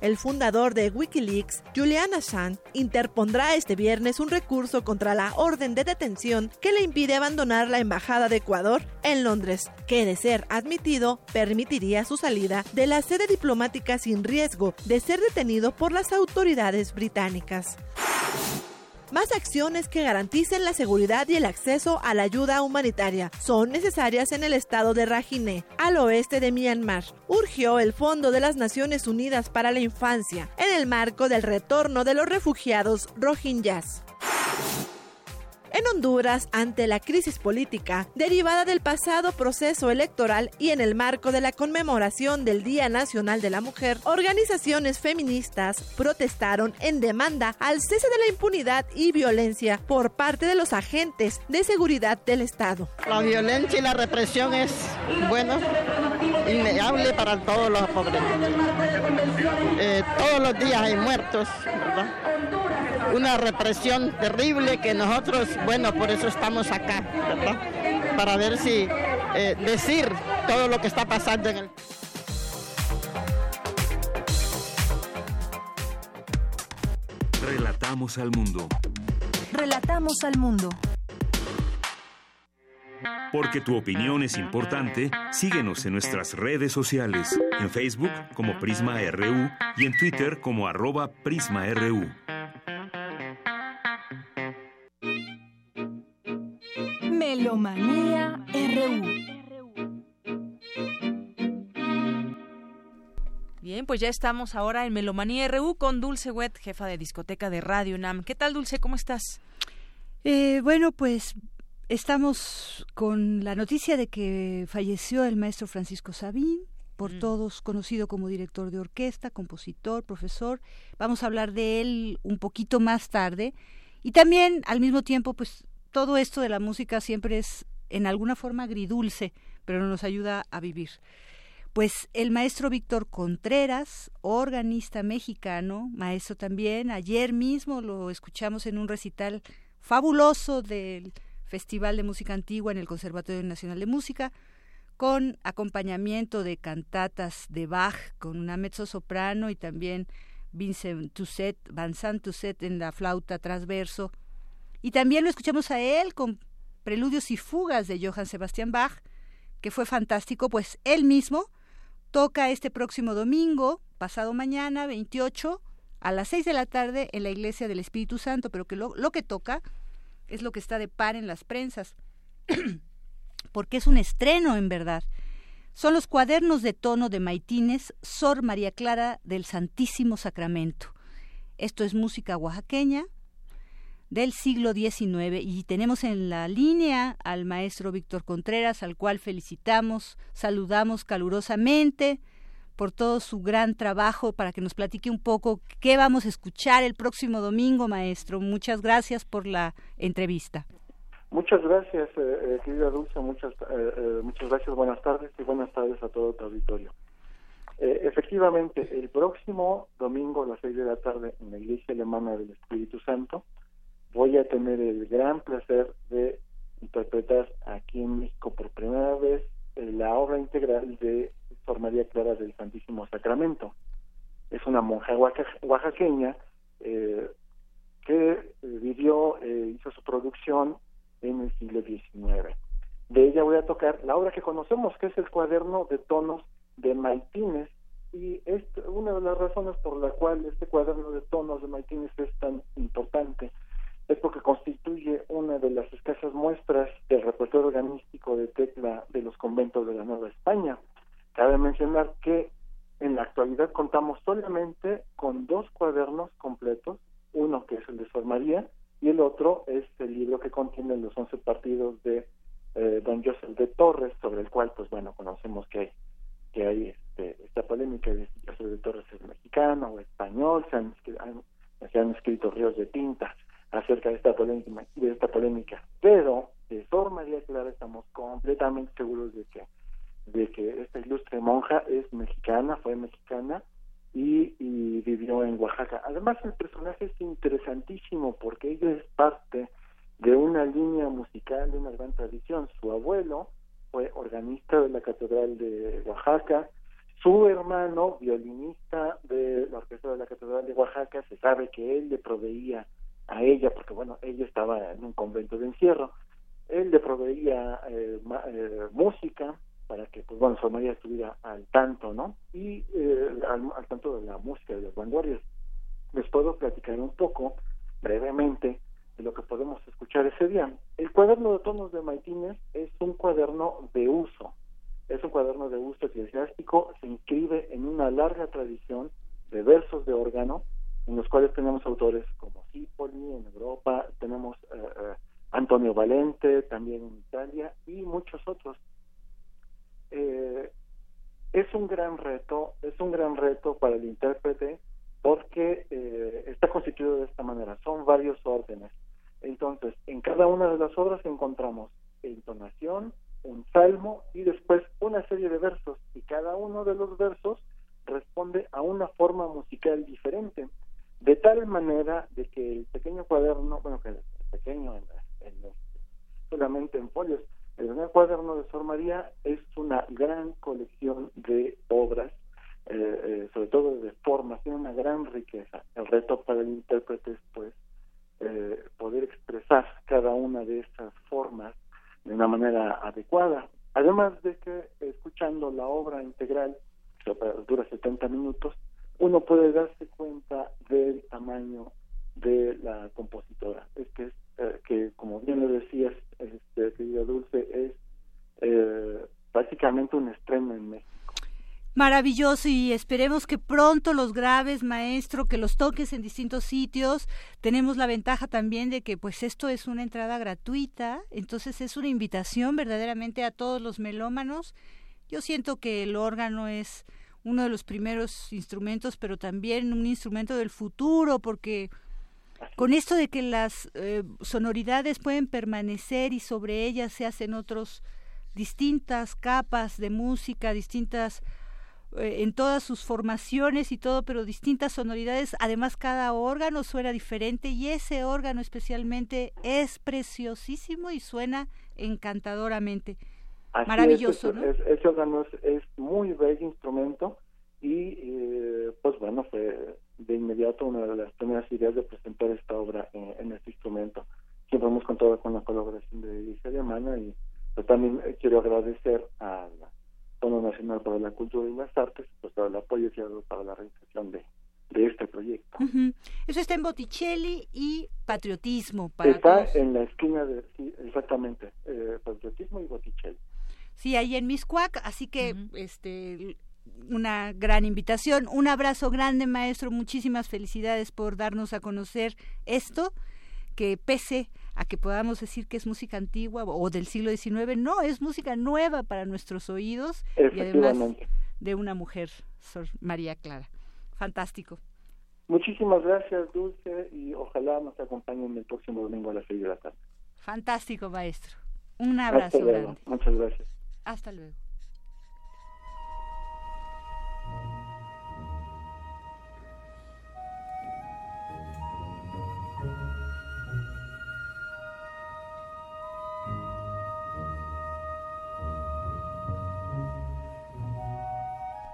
El fundador de Wikileaks, Julian Assange, interpondrá este viernes un recurso contra la orden de detención que le impide abandonar la embajada de Ecuador en Londres, que de ser admitido permitiría su salida de la sede diplomática sin riesgo de ser detenido por las autoridades británicas más acciones que garanticen la seguridad y el acceso a la ayuda humanitaria son necesarias en el estado de Rakhine, al oeste de Myanmar. Urgió el Fondo de las Naciones Unidas para la Infancia en el marco del retorno de los refugiados rohingyas. En Honduras, ante la crisis política derivada del pasado proceso electoral y en el marco de la conmemoración del Día Nacional de la Mujer, organizaciones feministas protestaron en demanda al cese de la impunidad y violencia por parte de los agentes de seguridad del Estado. La violencia y la represión es, bueno, innegable para todos los pobres. Eh, todos los días hay muertos, ¿verdad? Una represión terrible que nosotros bueno, por eso estamos acá, ¿verdad? Para ver si eh, decir todo lo que está pasando en el... Relatamos al mundo. Relatamos al mundo. Porque tu opinión es importante, síguenos en nuestras redes sociales, en Facebook como Prisma RU y en Twitter como arroba PrismaRU. Melomanía RU. Bien, pues ya estamos ahora en Melomanía RU con Dulce Wet, jefa de discoteca de Radio UNAM. ¿Qué tal, Dulce? ¿Cómo estás? Eh, bueno, pues estamos con la noticia de que falleció el maestro Francisco Sabín, por mm. todos conocido como director de orquesta, compositor, profesor. Vamos a hablar de él un poquito más tarde. Y también, al mismo tiempo, pues todo esto de la música siempre es en alguna forma agridulce, pero nos ayuda a vivir. Pues el maestro Víctor Contreras, organista mexicano, maestro también, ayer mismo lo escuchamos en un recital fabuloso del Festival de Música Antigua en el Conservatorio Nacional de Música, con acompañamiento de cantatas de Bach, con una mezzo soprano y también Vincent Toussaint, Vincent Toussaint en la flauta transverso, y también lo escuchamos a él con Preludios y Fugas de Johann Sebastian Bach, que fue fantástico, pues él mismo toca este próximo domingo, pasado mañana, 28, a las 6 de la tarde en la Iglesia del Espíritu Santo, pero que lo, lo que toca es lo que está de par en las prensas, porque es un estreno en verdad. Son los cuadernos de tono de Maitines, Sor María Clara del Santísimo Sacramento. Esto es música oaxaqueña, del siglo XIX y tenemos en la línea al maestro Víctor Contreras, al cual felicitamos, saludamos calurosamente por todo su gran trabajo para que nos platique un poco qué vamos a escuchar el próximo domingo, maestro. Muchas gracias por la entrevista. Muchas gracias, eh, eh querida Dulce, muchas, eh, eh, muchas gracias, buenas tardes y buenas tardes a todo tu auditorio. efectivamente, el próximo domingo a las seis de la tarde en la Iglesia Alemana del Espíritu Santo, voy a tener el gran placer de interpretar aquí en México por primera vez la obra integral de Sor María Clara del Santísimo Sacramento. Es una monja oaxaqueña eh, que vivió, eh, hizo su producción en el siglo XIX. De ella voy a tocar la obra que conocemos, que es el cuaderno de tonos de Maitines, y es una de las razones por la cual este cuaderno de tonos de Maitines es tan importante es porque constituye una de las escasas muestras del repertorio organístico de tecla de los conventos de la Nueva España. Cabe mencionar que en la actualidad contamos solamente con dos cuadernos completos, uno que es el de Sor María y el otro es el libro que contiene los once partidos de eh, don Joseph de Torres, sobre el cual, pues bueno, conocemos que hay, que hay este, esta polémica de si Joseph de Torres es mexicano o español, se han, se han escrito ríos de tinta acerca de esta polémica, de esta polémica. pero de Sor María Clara estamos completamente seguros de que de que esta ilustre monja es mexicana, fue mexicana y, y vivió en Oaxaca. Además el personaje es interesantísimo porque ella es parte de una línea musical de una gran tradición. Su abuelo fue organista de la Catedral de Oaxaca, su hermano, violinista de la Orquesta de la Catedral de Oaxaca, se sabe que él le proveía a ella, porque bueno, ella estaba en un convento de encierro, él le proveía eh, eh, música para que, pues bueno, Sor María estuviera al tanto, ¿no? Y eh, al, tanto de la música de las vanguardias. Les puedo platicar un poco, brevemente, de lo que podemos escuchar ese día. El cuaderno de tonos de Maitines es un cuaderno de uso, es un cuaderno de uso eclesiástico, se inscribe en una larga tradición de versos de órgano, en los cuales tenemos autores como Cipoli en Europa, tenemos eh, eh, Antonio Valente también en Italia y muchos otros. Eh, es un gran reto, es un gran reto para el intérprete porque está constituido de esta manera, son varios órdenes. Entonces, en cada una de las obras encontramos entonación, un salmo y después una serie de versos y cada uno de los versos responde a una forma musical diferente de tal manera de que el pequeño cuaderno, bueno, que el pequeño solamente en folios, el primer cuaderno de Sor María es una gran colección de obras, eh, eh, sobre todo de formas, tiene una gran riqueza. El reto para el intérprete es, pues, eh, poder expresar cada una de esas formas de una manera adecuada. Además de que, escuchando la obra integral, que dura 70 minutos, uno puede darse cuenta del tamaño de la compositora. Es que, eh, que como bien lo decías, este, querida Dulce, es eh, prácticamente un estreno en México. Maravilloso y esperemos que pronto los graves, maestro, que los toques en distintos sitios. Tenemos la ventaja también de que pues esto es una entrada gratuita, entonces es una invitación verdaderamente a todos los melómanos. Yo siento que el órgano es uno de los primeros instrumentos, pero también un instrumento del futuro, porque con esto de que las eh, sonoridades pueden permanecer y sobre ellas se hacen otros distintas capas de música, distintas eh, en todas sus formaciones y todo, pero distintas sonoridades. Además, cada órgano suena diferente y ese órgano especialmente es preciosísimo y suena encantadoramente. Maravilloso, ¿no? ese órgano es, muy bello instrumento y eh, pues bueno, fue de inmediato una de las primeras ideas de presentar esta obra en, este instrumento. Siempre hemos contado con la colaboración de Iglesia Alemana y pues también eh, quiero agradecer a la Fondo Nacional para la Cultura y las Artes pues todo el apoyo que ha dado para la realización de, de este proyecto. Eso está en Botticelli y Patriotismo. Para está en la esquina de, sí, exactamente, eh, Patriotismo y Botticelli. Sí, ahí en Miscuac, así que este una gran invitación. Un abrazo grande, maestro. Muchísimas felicidades por darnos a conocer esto, que pese a que podamos decir que es música antigua o del siglo XIX, no, es música nueva para nuestros oídos y además de una mujer, Sor María Clara. Fantástico. Muchísimas gracias, Dulce, y ojalá nos acompañen el próximo domingo a las seis de la tarde. Fantástico, maestro. Un abrazo grande. Muchas gracias. Hasta luego.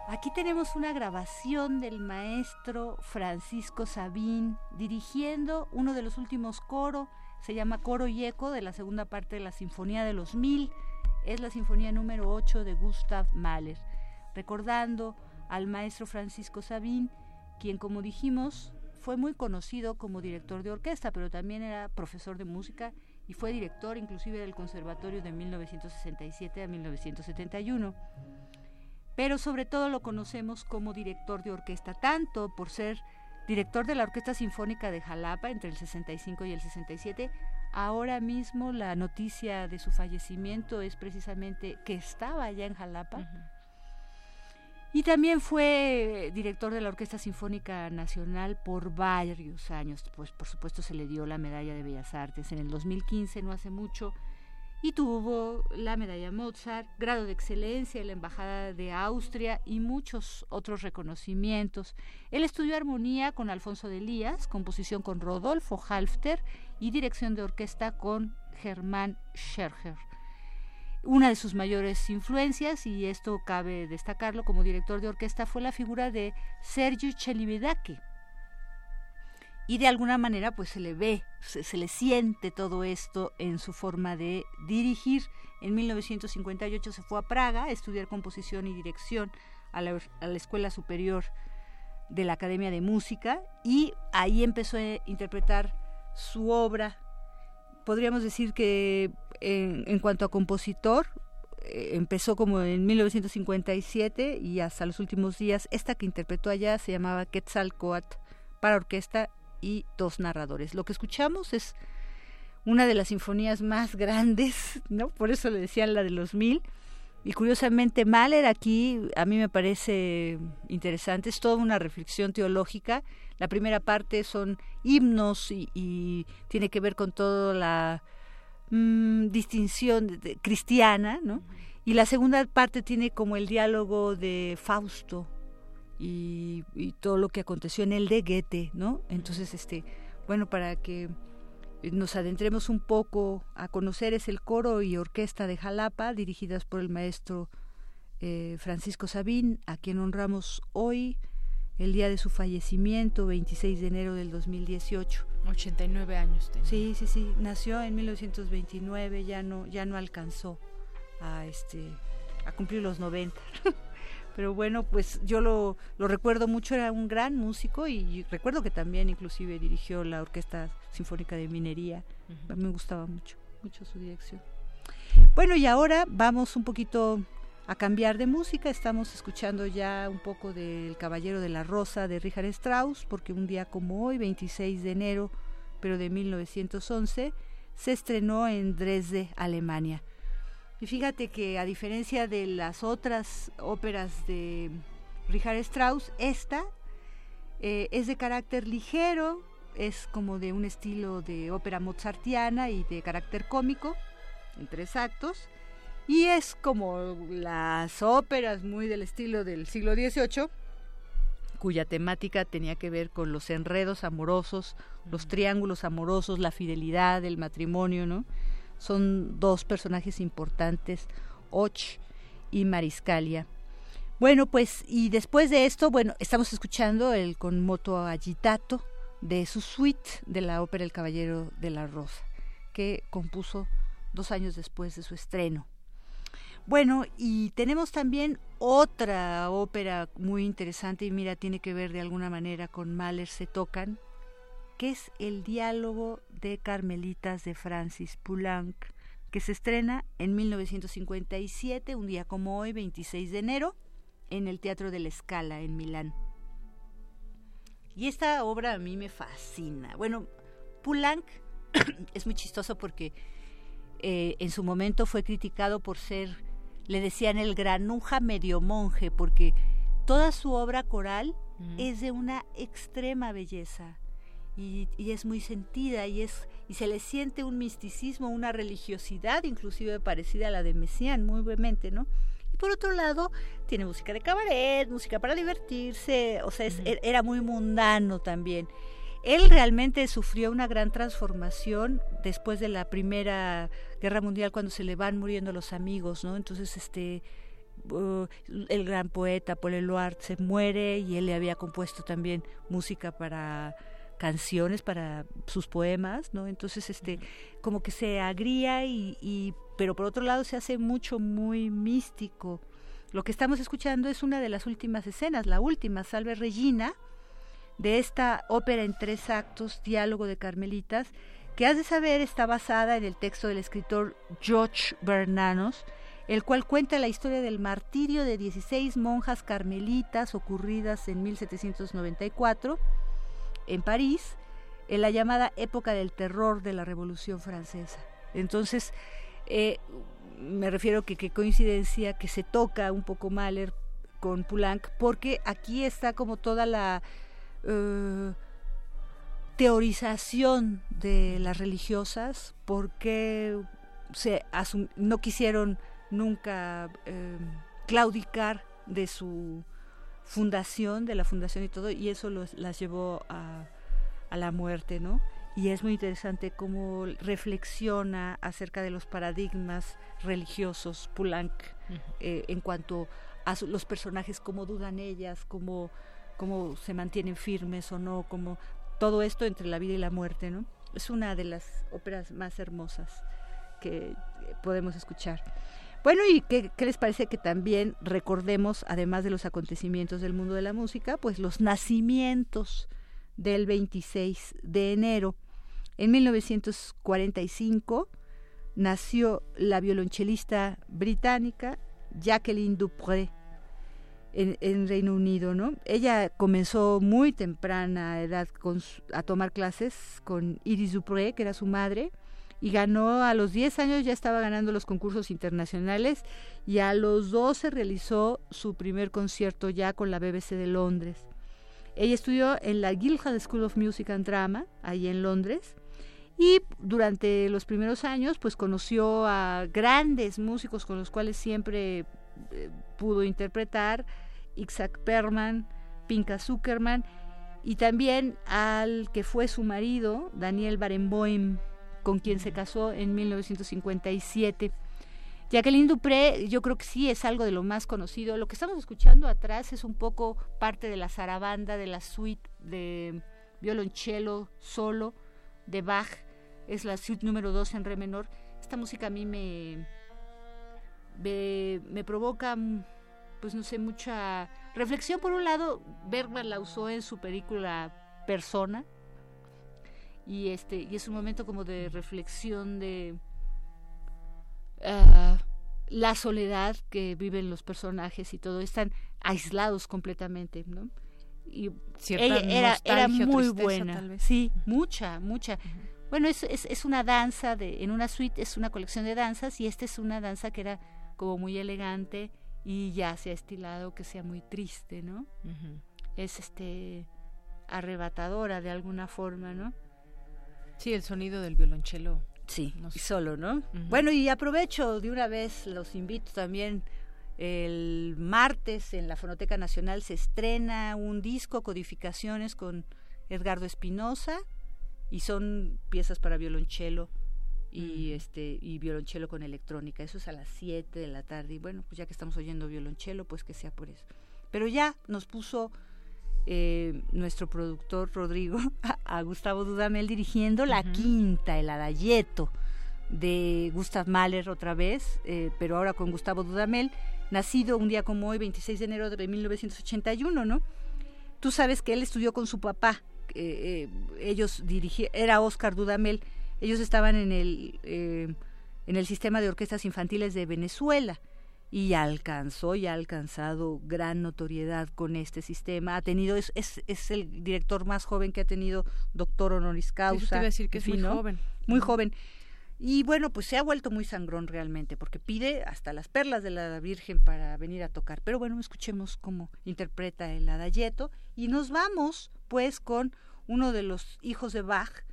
Aquí tenemos una grabación del maestro Francisco Sabín dirigiendo uno de los últimos coros, se llama Coro y Eco de la segunda parte de la Sinfonía de los Mil es la Sinfonía número 8 de Gustav Mahler, recordando al maestro Francisco Sabín, quien como dijimos fue muy conocido como director de orquesta, pero también era profesor de música y fue director inclusive del conservatorio de 1967 a 1971. Pero sobre todo lo conocemos como director de orquesta, tanto por ser director de la Orquesta Sinfónica de Jalapa entre el 65 y el 67. Ahora mismo la noticia de su fallecimiento es precisamente que estaba allá en Jalapa. Y también fue director de la Orquesta Sinfónica Nacional por varios años. Pues por supuesto se le dio la medalla de Bellas Artes en el 2015, no hace mucho, y tuvo la medalla Mozart, grado de excelencia en la Embajada de Austria y muchos otros reconocimientos. Él estudió armonía con Alfonso de Elías, composición con Rodolfo Halfter y dirección de orquesta con Germán Scherger. Una de sus mayores influencias, y esto cabe destacarlo como director de orquesta, fue la figura de Sergio Celibidache. Y de alguna manera pues se le ve, se, le siente todo esto en su forma de dirigir. En 1958 se fue a Praga a estudiar composición y dirección a la, a la Escuela Superior de la Academia de Música y ahí empezó a interpretar su obra. Podríamos decir que en, cuanto a compositor, eh, empezó como en 1957 y hasta los últimos días. Esta que interpretó allá se llamaba Quetzalcoatl para orquesta y dos narradores. Lo que escuchamos es una de las sinfonías más grandes, ¿no? Por eso le decían la de los mil. Y curiosamente Mahler aquí a mí me parece interesante, es toda una reflexión teológica. La primera parte son himnos y tiene que ver con toda la Mm, distinción cristiana, ¿no? Y la segunda parte tiene como el diálogo de Fausto y, todo lo que aconteció en el de Goethe, ¿no? Entonces, este, bueno, para que nos adentremos un poco a conocer es el coro y orquesta de Jalapa, dirigidas por el maestro eh, Francisco Sabín, a quien honramos hoy el día de su fallecimiento, 26 de enero del 2018. 89 años tenía. Sí, sí, sí, nació en 1929, ya no ya no alcanzó a este a cumplir los 90. Pero bueno, pues yo lo, lo recuerdo mucho, era un gran músico y recuerdo que también inclusive dirigió la Orquesta Sinfónica de Minería. A mí me gustaba mucho, mucho su dirección. Bueno, y ahora vamos un poquito a cambiar de música. Estamos escuchando ya un poco del Caballero de la Rosa de Richard Strauss, porque un día como hoy, 26 de enero, pero de 1911, se estrenó en Dresde, Alemania. Y fíjate que a diferencia de las otras óperas de Richard Strauss, esta eh, es de carácter ligero, es como de un estilo de ópera mozartiana y de carácter cómico, en tres actos y es como las óperas muy del estilo del siglo XVIII, cuya temática tenía que ver con los enredos amorosos, los triángulos amorosos, la fidelidad, el matrimonio, ¿no? Son dos personajes importantes, Och y Mariscalia. Bueno, pues, y después de esto, bueno, estamos escuchando el con moto agitato de su suite de la ópera El Caballero de la Rosa, que compuso dos años después de su estreno. Bueno, y tenemos también otra ópera muy interesante y mira, tiene que ver de alguna manera con Mahler se tocan, que es El diálogo de Carmelitas de Francis Poulenc, que se estrena en 1957, un día como hoy, 26 de enero, en el Teatro de la Scala en Milán. Y esta obra a mí me fascina. Bueno, Poulenc es muy chistoso porque eh, en su momento fue criticado por ser le decían el granuja medio monje, porque toda su obra coral es de una extrema belleza y, es muy sentida y, es, y se le siente un misticismo, una religiosidad inclusive parecida a la de Messiaen, muy brevemente, ¿no? Y por otro lado, tiene música de cabaret, música para divertirse, o sea, e, era muy mundano también. Él realmente sufrió una gran transformación después de la Primera Guerra Mundial cuando se le van muriendo los amigos, ¿no? Entonces, este uh, el gran poeta Paul Eluard se muere y él le había compuesto también música para canciones para sus poemas, ¿no? Entonces, este, como que se agría y, y, pero por otro lado se hace mucho, muy místico. Lo que estamos escuchando es una de las últimas escenas, la última, Salve Regina, de esta ópera en tres actos, Diálogo de Carmelitas, que has de saber está basada en el texto del escritor George Bernanos, el cual cuenta la historia del martirio de 16 monjas carmelitas ocurridas en 1794 en París, en la llamada época del terror de la Revolución Francesa. Entonces, eh, me refiero que qué coincidencia que se toca un poco Mahler con Poulenc, porque aquí está como toda la eh, teorización de las religiosas, porque se no quisieron nunca eh, claudicar de su fundación, de la fundación y todo, y eso las llevó a, a la muerte, ¿no? Y es muy interesante cómo reflexiona acerca de los paradigmas religiosos Poulenc eh, en cuanto a los personajes, cómo dudan ellas, cómo, cómo se mantienen firmes o no, como todo esto entre la vida y la muerte, ¿no? Es una de las óperas más hermosas que podemos escuchar. Bueno, ¿y qué, les parece que también recordemos, además de los acontecimientos del mundo de la música, pues los nacimientos del 26 de enero? En 1945 nació la violonchelista británica Jacqueline Dupré en, Reino Unido, ¿no? Ella comenzó muy temprana edad a tomar clases con Iris Dupré, que era su madre, y ganó a los 10 años ya estaba ganando los concursos internacionales y a los 12 realizó su primer concierto ya con la BBC de Londres. Ella estudió en la Guildhall School of Music and Drama, ahí en Londres, y durante los primeros años pues conoció a grandes músicos con los cuales siempre eh, pudo interpretar, Isaac Perman, Pinka Zuckerman, y también al que fue su marido, Daniel Barenboim, con quien se casó en 1957. Jacqueline Dupré, yo creo que sí es algo de lo más conocido. Lo que estamos escuchando atrás es un poco parte de la zarabanda, de la suite de violonchelo solo de Bach. Es la suite número 2 en re menor. Esta música a mí me, me, me provoca, pues no sé, mucha reflexión. Por un lado, Bergman la usó en su película Persona, y este y es un momento como de reflexión de ah, la soledad que viven los personajes y todo. Están aislados completamente no y ella era, era muy buena. sí mucha mucha. Bueno es, es, es, una danza de en una suite es una colección de danzas y esta es una danza que era como muy elegante y ya se ha estilado que sea muy triste no es este arrebatadora de alguna forma no Sí, el sonido del violonchelo. Sí, y solo, ¿no? Bueno, y aprovecho de una vez, los invito también. El martes en la Fonoteca Nacional se estrena un disco, Codificaciones, con Edgardo Espinosa, y son piezas para violonchelo y este y violonchelo con electrónica. Eso es a las 7 de la tarde. Y bueno, pues ya que estamos oyendo violonchelo, pues que sea por eso. Pero ya nos puso eh, nuestro productor Rodrigo a, Gustavo Dudamel dirigiendo la quinta, el adayeto de Gustav Mahler otra vez, eh, pero ahora con Gustavo Dudamel, nacido un día como hoy, 26 de enero de 1981, ¿no? Tú sabes que él estudió con su papá, eh, ellos dirigían, era Oscar Dudamel, ellos estaban en el, en el sistema de orquestas infantiles de Venezuela y alcanzó y ha alcanzado gran notoriedad con este sistema. Ha tenido, es, es, es el director más joven que ha tenido doctor honoris causa. decir que es muy joven. Muy joven. Y bueno, pues se ha vuelto muy sangrón realmente, porque pide hasta las perlas de la Virgen para venir a tocar. Pero bueno, escuchemos cómo interpreta el adayeto y nos vamos pues con uno de los hijos de Bach,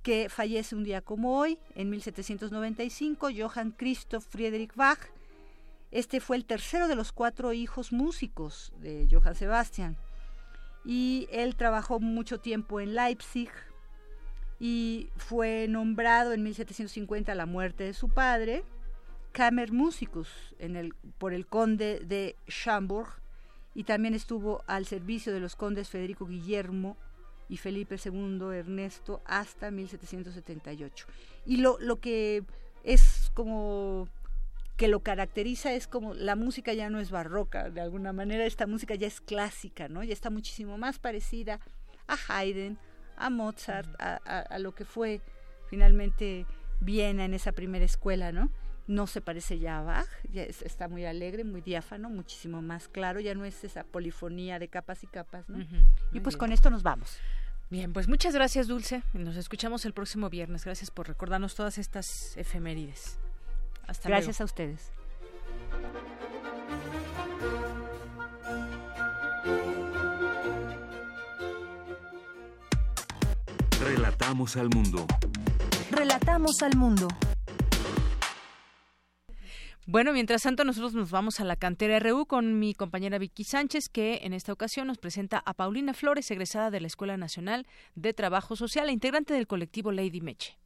que fallece un día como hoy, en 1795, Johann Christoph Friedrich Bach, este fue el tercero de los cuatro hijos músicos de Johann Sebastian. Y él trabajó mucho tiempo en Leipzig y fue nombrado en 1750 a la muerte de su padre, Kammermusicus en por el conde de Schamburg y también estuvo al servicio de los condes Federico Guillermo y Felipe II Ernesto hasta 1778. Y lo, lo que es como que lo caracteriza es como la música ya no es barroca, de alguna manera esta música ya es clásica, ¿no? Ya está muchísimo más parecida a Haydn, a Mozart, a, lo que fue finalmente Viena en esa primera escuela, ¿no? No se parece ya a Bach, ya está muy alegre, muy diáfano, muchísimo más claro, ya no es esa polifonía de capas y capas, ¿no? y pues con esto nos vamos. Bien, pues muchas gracias, Dulce. Nos escuchamos el próximo viernes. Gracias por recordarnos todas estas efemérides. Gracias a ustedes. Relatamos al mundo. Relatamos al mundo. Bueno, mientras tanto nosotros nos vamos a la cantera RU con mi compañera Vicky Sánchez, que en esta ocasión nos presenta a Paulina Flores, egresada de la Escuela Nacional de Trabajo Social e integrante del colectivo Lady Meche.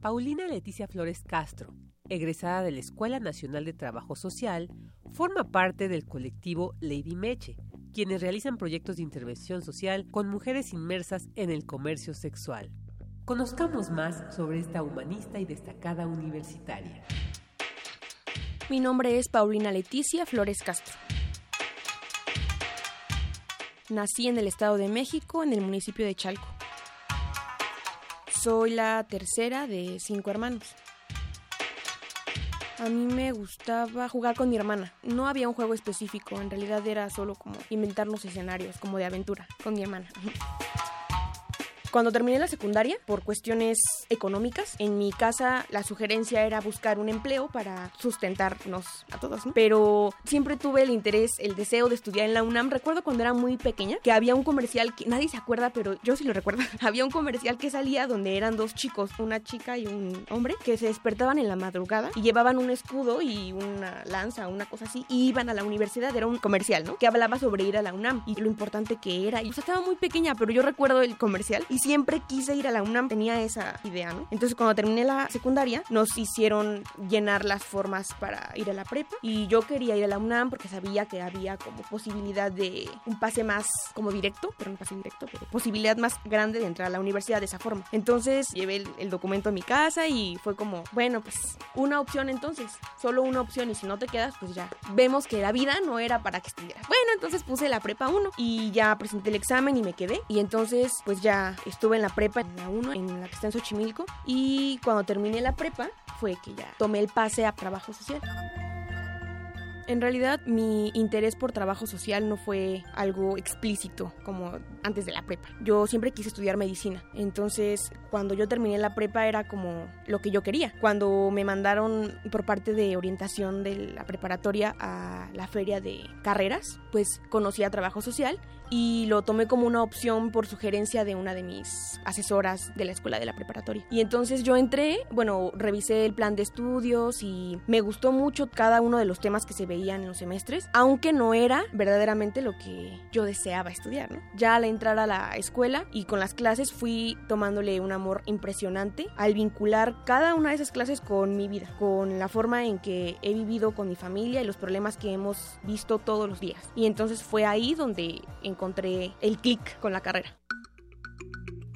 Paulina Leticia Flores Castro, egresada de la Escuela Nacional de Trabajo Social, forma parte del colectivo Lady Meche, quienes realizan proyectos de intervención social con mujeres inmersas en el comercio sexual. Conozcamos más sobre esta humanista y destacada universitaria. Mi nombre es Paulina Leticia Flores Castro. Nací en el Estado de México, en el municipio de Chalco. Soy la tercera de cinco hermanos. A mí me gustaba jugar con mi hermana. No había un juego específico, en realidad era solo como inventarnos escenarios, como de aventura, con mi hermana. Cuando terminé la secundaria, por cuestiones económicas, en mi casa la sugerencia era buscar un empleo para sustentarnos a todos, pero siempre tuve el interés, el deseo de estudiar en la UNAM. Recuerdo cuando era muy pequeña que había un comercial que nadie se acuerda, pero yo sí lo recuerdo. había un comercial que salía donde eran dos chicos, una chica y un hombre, que se despertaban en la madrugada y llevaban un escudo y una lanza, una cosa así, y iban a la universidad. Era un comercial, ¿no? Que hablaba sobre ir a la UNAM y lo importante que era. Y estaba muy pequeña, pero yo recuerdo el comercial y siempre quise ir a la UNAM, tenía esa idea, ¿no? Entonces cuando terminé la secundaria nos hicieron llenar las formas para ir a la prepa y yo quería ir a la UNAM porque sabía que había como posibilidad de un pase más como directo, pero no pase directo, pero posibilidad más grande de entrar a la universidad de esa forma. Entonces llevé el, documento a mi casa y fue como, bueno, pues una opción entonces, solo una opción y si no te quedas, pues ya vemos que la vida no era para que estuvieras. Bueno, entonces puse la prepa 1 y ya presenté el examen y me quedé y entonces pues ya estuve en la prepa en la 1, en la que está en Xochimilco. Y cuando terminé la prepa fue que ya tomé el pase a trabajo social. En realidad mi interés por trabajo social no fue algo explícito como antes de la prepa. Yo siempre quise estudiar medicina. Entonces cuando yo terminé la prepa era como lo que yo quería. Cuando me mandaron por parte de orientación de la preparatoria a la feria de carreras, pues conocí a trabajo social y lo tomé como una opción por sugerencia de una de mis asesoras de la escuela de la preparatoria. Y entonces yo entré, bueno, revisé el plan de estudios y me gustó mucho cada uno de los temas que se veían en los semestres, aunque no era verdaderamente lo que yo deseaba estudiar, ¿no? Ya al entrar a la escuela y con las clases fui tomándole un amor impresionante al vincular cada una de esas clases con mi vida, con la forma en que he vivido con mi familia y los problemas que hemos visto todos los días. Y entonces fue ahí donde encontré el clic con la carrera.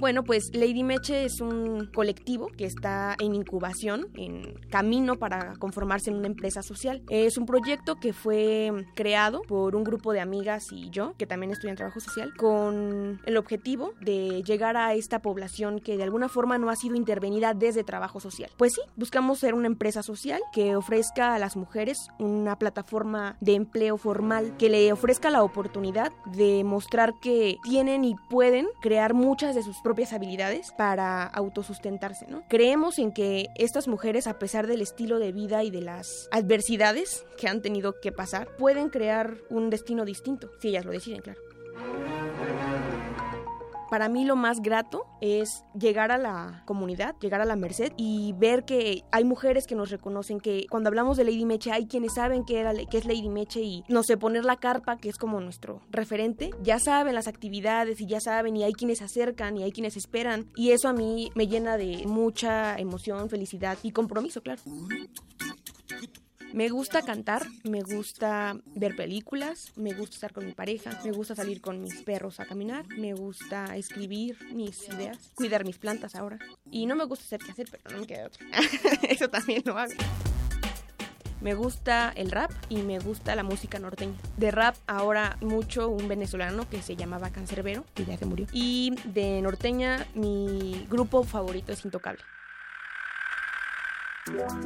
Bueno, pues Lady Meche es un colectivo que está en incubación, en camino para conformarse en una empresa social. Es un proyecto que fue creado por un grupo de amigas y yo, que también estudian trabajo social, con el objetivo de llegar a esta población que de alguna forma no ha sido intervenida desde trabajo social. Pues sí, buscamos ser una empresa social que ofrezca a las mujeres una plataforma de empleo formal, que le ofrezca la oportunidad de mostrar que tienen y pueden crear muchas de sus propias habilidades para autosustentarse, ¿no? Creemos en que estas mujeres, a pesar del estilo de vida y de las adversidades que han tenido que pasar, pueden crear un destino distinto, si ellas lo deciden, claro para mí lo más grato es llegar a la comunidad, llegar a la Merced y ver que hay mujeres que nos reconocen, que cuando hablamos de Lady Meche hay quienes saben que, es Lady Meche y no sé, poner la carpa, que es como nuestro referente, ya saben las actividades y ya saben y hay quienes se acercan y hay quienes esperan y eso a mí me llena de mucha emoción, felicidad y compromiso, claro. Me gusta cantar, me gusta ver películas, me gusta estar con mi pareja, me gusta salir con mis perros a caminar, me gusta escribir mis ideas, cuidar mis plantas ahora. Y no me gusta hacer qué hacer, pero no me queda otro. Eso también lo hago. Me gusta el rap y me gusta la música norteña. De rap ahora mucho un venezolano que se llamaba Cancerbero, que que murió. Y de norteña mi grupo favorito es Intocable.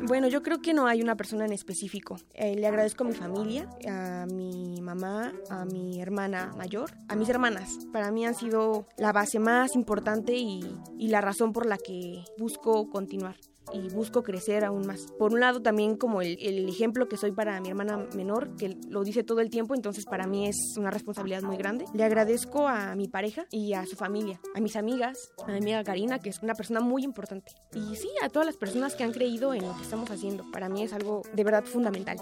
Bueno, yo creo que no hay una persona en específico. Eh, le agradezco a mi familia, a mi mamá, a mi hermana mayor, a mis hermanas. Para mí han sido la base más importante y, y la razón por la que busco continuar y busco crecer aún más. Por un lado también como el, el, ejemplo que soy para mi hermana menor, que lo dice todo el tiempo, entonces para mí es una responsabilidad muy grande. Le agradezco a mi pareja y a su familia, a mis amigas, a mi amiga Karina, que es una persona muy importante. Y sí, a todas las personas que han creído en lo que estamos haciendo. Para mí es algo de verdad fundamental.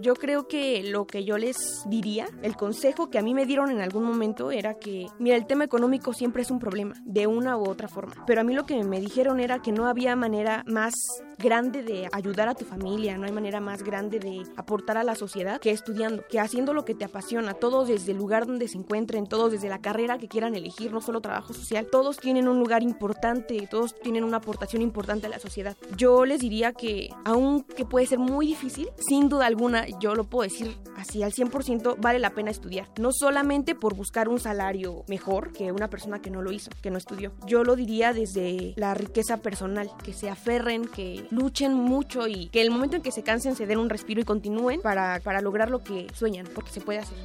Yo creo que lo que yo les diría, el consejo que a mí me dieron en algún momento era que, mira, el tema económico siempre es un problema, de una u otra forma. Pero a mí lo que me dijeron era que no había manera más grande de ayudar a tu familia, no hay manera más grande de aportar a la sociedad que estudiando, que haciendo lo que te apasiona, todos desde el lugar donde se encuentren, todos desde la carrera que quieran elegir, no solo trabajo social, todos tienen un lugar importante, todos tienen una aportación importante a la sociedad. Yo les diría que, aunque puede ser muy difícil, sin duda alguna yo lo puedo decir así al 100%, vale la pena estudiar. No solamente por buscar un salario mejor que una persona que no lo hizo, que no estudió. Yo lo diría desde la riqueza personal, que se aferren, que luchen mucho y que el momento en que se cansen se den un respiro y continúen para, para lograr lo que sueñan, porque se puede hacer.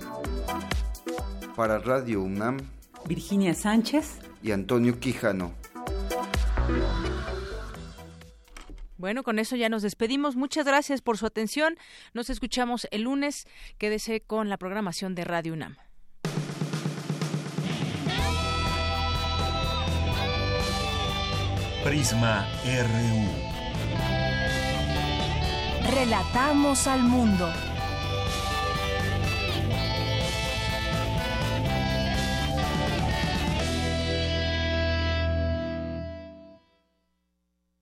Para Radio UNAM, Virginia Sánchez y Antonio Quijano. Bueno, con eso ya nos despedimos. Muchas gracias por su atención. Nos escuchamos el lunes. Quédese con la programación de Radio UNAM. Prisma RU. Relatamos al mundo.